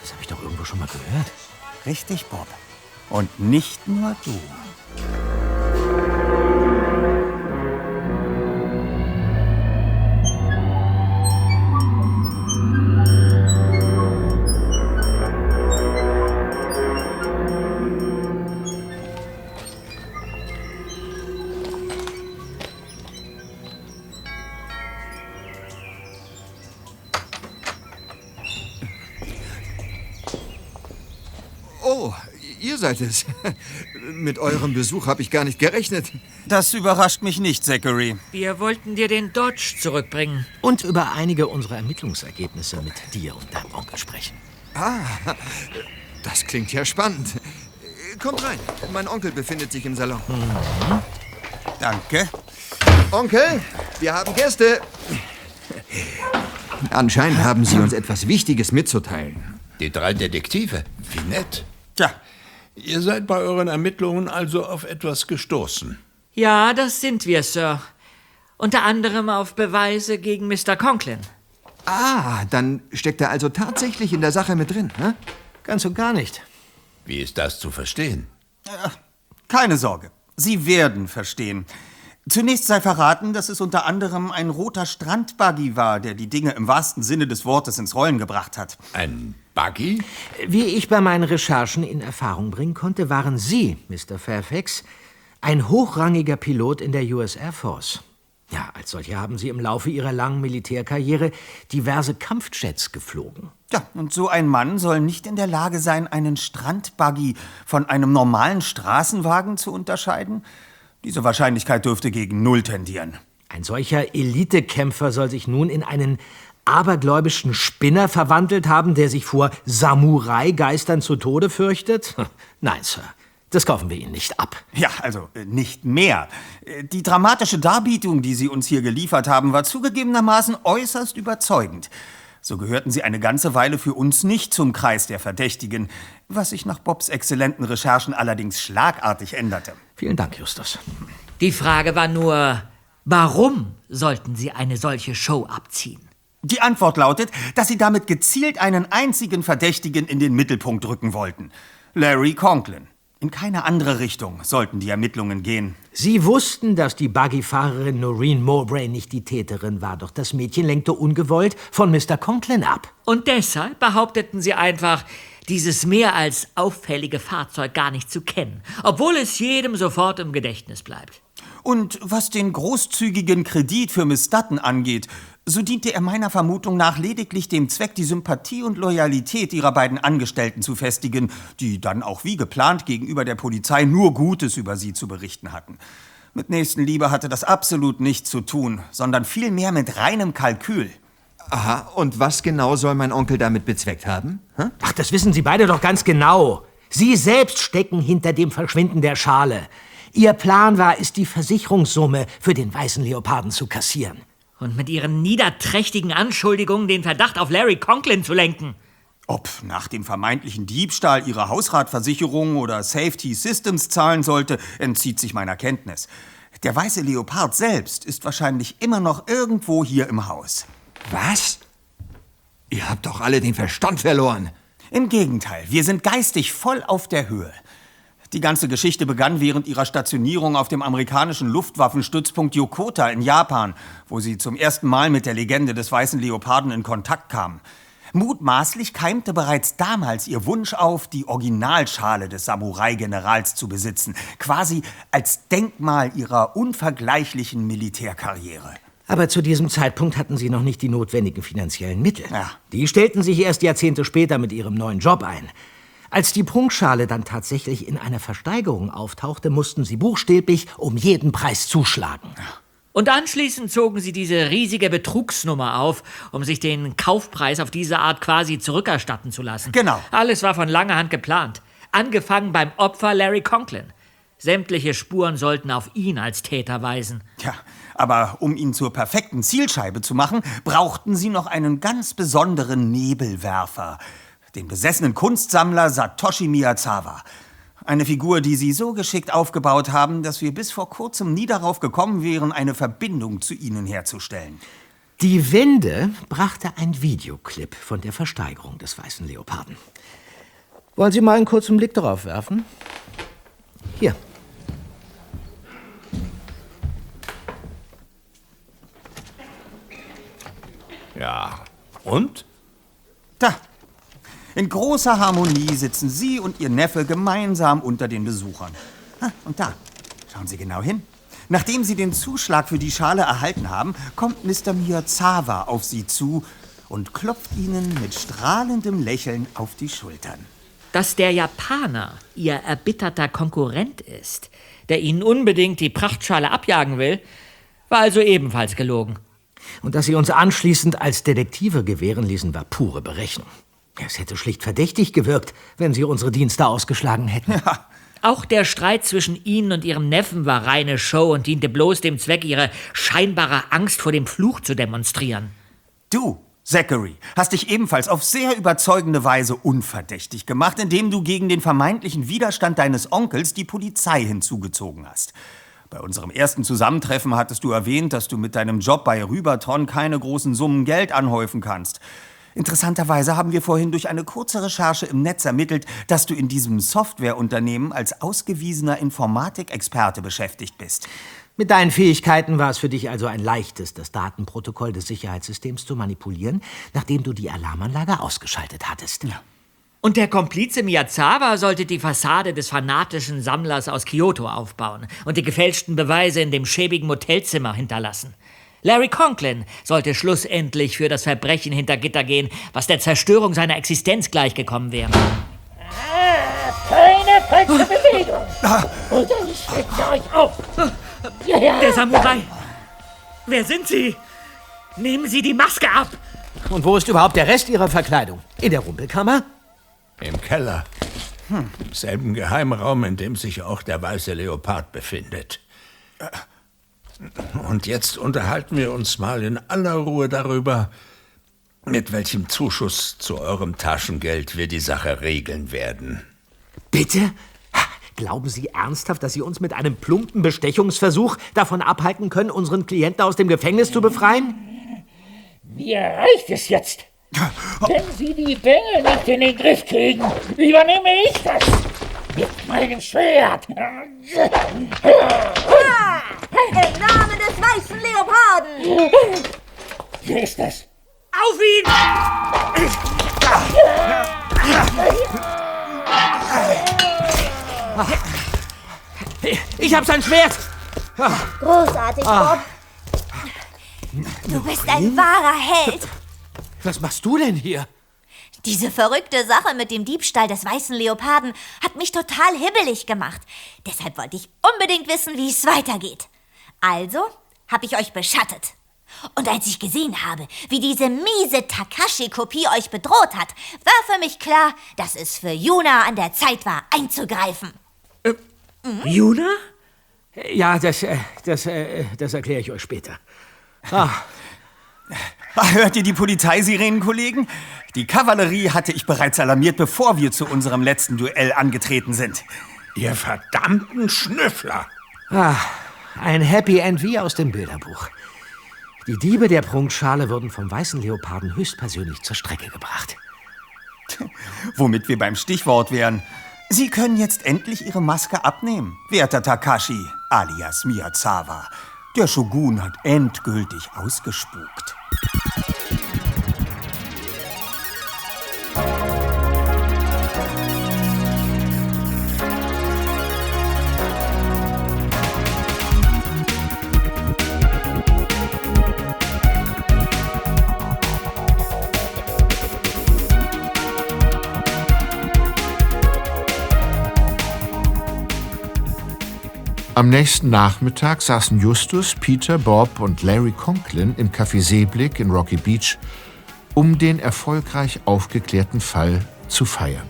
Das habe ich doch irgendwo schon mal gehört. Richtig, Bob. Und nicht nur du. Seid es. [LAUGHS] Mit eurem Besuch habe ich gar nicht gerechnet. Das überrascht mich nicht, Zachary. Wir wollten dir den Dodge zurückbringen. Und über einige unserer Ermittlungsergebnisse mit dir und deinem Onkel sprechen. Ah, das klingt ja spannend. Kommt rein. Mein Onkel befindet sich im Salon. Danke. Onkel, wir haben Gäste. Anscheinend haben Sie uns etwas Wichtiges mitzuteilen. Die drei Detektive. Wie nett. Tja, Ihr seid bei euren Ermittlungen also auf etwas gestoßen. Ja, das sind wir, Sir. Unter anderem auf Beweise gegen Mr. Conklin. Ah, dann steckt er also tatsächlich in der Sache mit drin, ne? Ganz und gar nicht. Wie ist das zu verstehen? keine Sorge. Sie werden verstehen. Zunächst sei verraten, dass es unter anderem ein roter Strandbuggy war, der die Dinge im wahrsten Sinne des Wortes ins Rollen gebracht hat. Ein Buggy? Wie ich bei meinen Recherchen in Erfahrung bringen konnte, waren Sie, Mr. Fairfax, ein hochrangiger Pilot in der US Air Force. Ja, als solcher haben Sie im Laufe Ihrer langen Militärkarriere diverse Kampfjets geflogen. Ja, und so ein Mann soll nicht in der Lage sein, einen Strandbuggy von einem normalen Straßenwagen zu unterscheiden? Diese Wahrscheinlichkeit dürfte gegen Null tendieren. Ein solcher Elitekämpfer soll sich nun in einen abergläubischen Spinner verwandelt haben, der sich vor Samurai-Geistern zu Tode fürchtet? Nein, Sir, das kaufen wir Ihnen nicht ab. Ja, also äh, nicht mehr. Äh, Die dramatische Darbietung, die Sie uns hier geliefert haben, war zugegebenermaßen äußerst überzeugend. So gehörten sie eine ganze Weile für uns nicht zum Kreis der Verdächtigen, was sich nach Bobs exzellenten Recherchen allerdings schlagartig änderte. Vielen Dank, Justus. Die Frage war nur, warum sollten sie eine solche Show abziehen? Die Antwort lautet, dass sie damit gezielt einen einzigen Verdächtigen in den Mittelpunkt rücken wollten. Larry Conklin. In keine andere Richtung sollten die Ermittlungen gehen. Sie wussten, dass die Buggyfahrerin Noreen Mowbray nicht die Täterin war, doch das Mädchen lenkte ungewollt von Mr. Conklin ab. Und deshalb behaupteten sie einfach, dieses mehr als auffällige Fahrzeug gar nicht zu kennen, obwohl es jedem sofort im Gedächtnis bleibt. Und was den großzügigen Kredit für Miss Dutton angeht, so diente er meiner Vermutung nach lediglich dem Zweck, die Sympathie und Loyalität ihrer beiden Angestellten zu festigen, die dann auch wie geplant gegenüber der Polizei nur Gutes über sie zu berichten hatten. Mit Nächstenliebe hatte das absolut nichts zu tun, sondern vielmehr mit reinem Kalkül. Aha, und was genau soll mein Onkel damit bezweckt haben? Hm? Ach, das wissen Sie beide doch ganz genau. Sie selbst stecken hinter dem Verschwinden der Schale. Ihr Plan war es, die Versicherungssumme für den weißen Leoparden zu kassieren. Und mit ihren niederträchtigen Anschuldigungen den Verdacht auf Larry Conklin zu lenken. Ob nach dem vermeintlichen Diebstahl ihre Hausratversicherung oder Safety Systems zahlen sollte, entzieht sich meiner Kenntnis. Der weiße Leopard selbst ist wahrscheinlich immer noch irgendwo hier im Haus. Was? Ihr habt doch alle den Verstand verloren. Im Gegenteil, wir sind geistig voll auf der Höhe. Die ganze Geschichte begann während ihrer Stationierung auf dem amerikanischen Luftwaffenstützpunkt Yokota in Japan, wo sie zum ersten Mal mit der Legende des weißen Leoparden in Kontakt kam. Mutmaßlich keimte bereits damals ihr Wunsch auf, die Originalschale des Samurai-Generals zu besitzen, quasi als Denkmal ihrer unvergleichlichen Militärkarriere. Aber zu diesem Zeitpunkt hatten sie noch nicht die notwendigen finanziellen Mittel. Ja. Die stellten sich erst Jahrzehnte später mit ihrem neuen Job ein. Als die Prunkschale dann tatsächlich in einer Versteigerung auftauchte, mussten sie buchstäblich um jeden Preis zuschlagen. Und anschließend zogen sie diese riesige Betrugsnummer auf, um sich den Kaufpreis auf diese Art quasi zurückerstatten zu lassen. Genau. Alles war von langer Hand geplant. Angefangen beim Opfer Larry Conklin. Sämtliche Spuren sollten auf ihn als Täter weisen. Tja, aber um ihn zur perfekten Zielscheibe zu machen, brauchten sie noch einen ganz besonderen Nebelwerfer. Den besessenen Kunstsammler Satoshi Miyazawa. Eine Figur, die sie so geschickt aufgebaut haben, dass wir bis vor kurzem nie darauf gekommen wären, eine Verbindung zu ihnen herzustellen. Die Wende brachte ein Videoclip von der Versteigerung des weißen Leoparden. Wollen Sie mal einen kurzen Blick darauf werfen? Hier. Ja, und? Da. In großer Harmonie sitzen Sie und Ihr Neffe gemeinsam unter den Besuchern. Ah, und da. Schauen Sie genau hin. Nachdem Sie den Zuschlag für die Schale erhalten haben, kommt Mr. Miyazawa auf Sie zu und klopft Ihnen mit strahlendem Lächeln auf die Schultern. Dass der Japaner ihr erbitterter Konkurrent ist, der ihnen unbedingt die Prachtschale abjagen will, war also ebenfalls gelogen. Und dass sie uns anschließend als Detektive gewähren ließen, war pure Berechnung. Es hätte schlicht verdächtig gewirkt, wenn sie unsere Dienste ausgeschlagen hätten. Auch der Streit zwischen ihnen und ihrem Neffen war reine Show und diente bloß dem Zweck, ihre scheinbare Angst vor dem Fluch zu demonstrieren. Du, Zachary, hast dich ebenfalls auf sehr überzeugende Weise unverdächtig gemacht, indem du gegen den vermeintlichen Widerstand deines Onkels die Polizei hinzugezogen hast. Bei unserem ersten Zusammentreffen hattest du erwähnt, dass du mit deinem Job bei Rüberton keine großen Summen Geld anhäufen kannst. Interessanterweise haben wir vorhin durch eine kurze Recherche im Netz ermittelt, dass du in diesem Softwareunternehmen als ausgewiesener Informatikexperte beschäftigt bist. Mit deinen Fähigkeiten war es für dich also ein leichtes, das Datenprotokoll des Sicherheitssystems zu manipulieren, nachdem du die Alarmanlage ausgeschaltet hattest. Ja. Und der Komplize Miyazawa sollte die Fassade des fanatischen Sammlers aus Kyoto aufbauen und die gefälschten Beweise in dem schäbigen Motelzimmer hinterlassen. Larry Conklin sollte schlussendlich für das Verbrechen hinter Gitter gehen, was der Zerstörung seiner Existenz gleichgekommen wäre. Keine falsche Bewegung! Oder ich schlitze euch auf! Ja. Der Samurai! Wer sind Sie? Nehmen Sie die Maske ab! Und wo ist überhaupt der Rest Ihrer Verkleidung? In der Rumpelkammer? Im Keller. Hm. Im selben Geheimraum, in dem sich auch der weiße Leopard befindet. Und jetzt unterhalten wir uns mal in aller Ruhe darüber, mit welchem Zuschuss zu eurem Taschengeld wir die Sache regeln werden. Bitte? Glauben Sie ernsthaft, dass Sie uns mit einem plumpen Bestechungsversuch davon abhalten können, unseren Klienten aus dem Gefängnis zu befreien? Mir reicht es jetzt. Wenn Sie die Bengel nicht in den Griff kriegen, übernehme ich das. Mit meinem Schwert. Ja, Im Namen des weißen Leoparden! Hier ist es. Auf ihn! Ich hab sein Schwert! Großartig. Bob. Du bist ein wahrer Held. Was machst du denn hier? Diese verrückte Sache mit dem Diebstahl des weißen Leoparden hat mich total hibbelig gemacht. Deshalb wollte ich unbedingt wissen, wie es weitergeht. Also habe ich euch beschattet. Und als ich gesehen habe, wie diese miese Takashi-Kopie euch bedroht hat, war für mich klar, dass es für Yuna an der Zeit war, einzugreifen. Juna? Ja, das, äh, das, äh, das erkläre ich euch später. Ah, Hört ihr die Polizeisirenen, Kollegen? Die Kavallerie hatte ich bereits alarmiert, bevor wir zu unserem letzten Duell angetreten sind. Ihr verdammten Schnüffler! ah, ein Happy End wie aus dem Bilderbuch. Die Diebe der Prunkschale wurden vom weißen Leoparden höchstpersönlich zur Strecke gebracht. Womit wir beim Stichwort wären. Sie können jetzt endlich Ihre Maske abnehmen, werter Takashi, alias Miyazawa. Der Shogun hat endgültig ausgespukt. Am nächsten Nachmittag saßen Justus, Peter, Bob und Larry Conklin im Café Seeblick in Rocky Beach, um den erfolgreich aufgeklärten Fall zu feiern.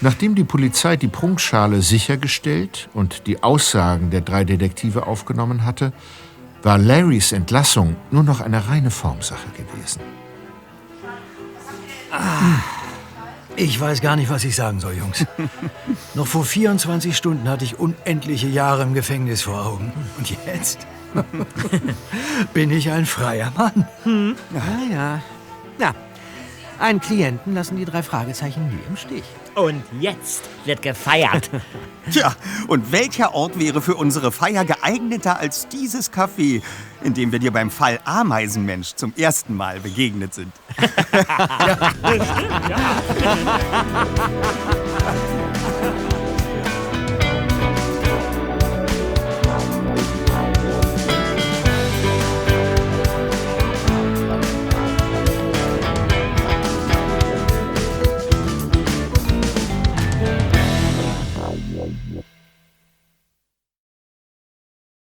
Nachdem die Polizei die Prunkschale sichergestellt und die Aussagen der drei Detektive aufgenommen hatte, war Larrys Entlassung nur noch eine reine Formsache gewesen. Ich weiß gar nicht, was ich sagen soll, Jungs. [LAUGHS] Noch vor 24 Stunden hatte ich unendliche Jahre im Gefängnis vor Augen. Und jetzt [LAUGHS] bin ich ein freier Mann. Hm. Ja, ja. Na, einen Klienten lassen die drei Fragezeichen nie im Stich. Und jetzt wird gefeiert. [LAUGHS] Tja, und welcher Ort wäre für unsere Feier geeigneter als dieses Café, in dem wir dir beim Fall Ameisenmensch zum ersten Mal begegnet sind? [LAUGHS] Ja, stimmt, ja. [LAUGHS]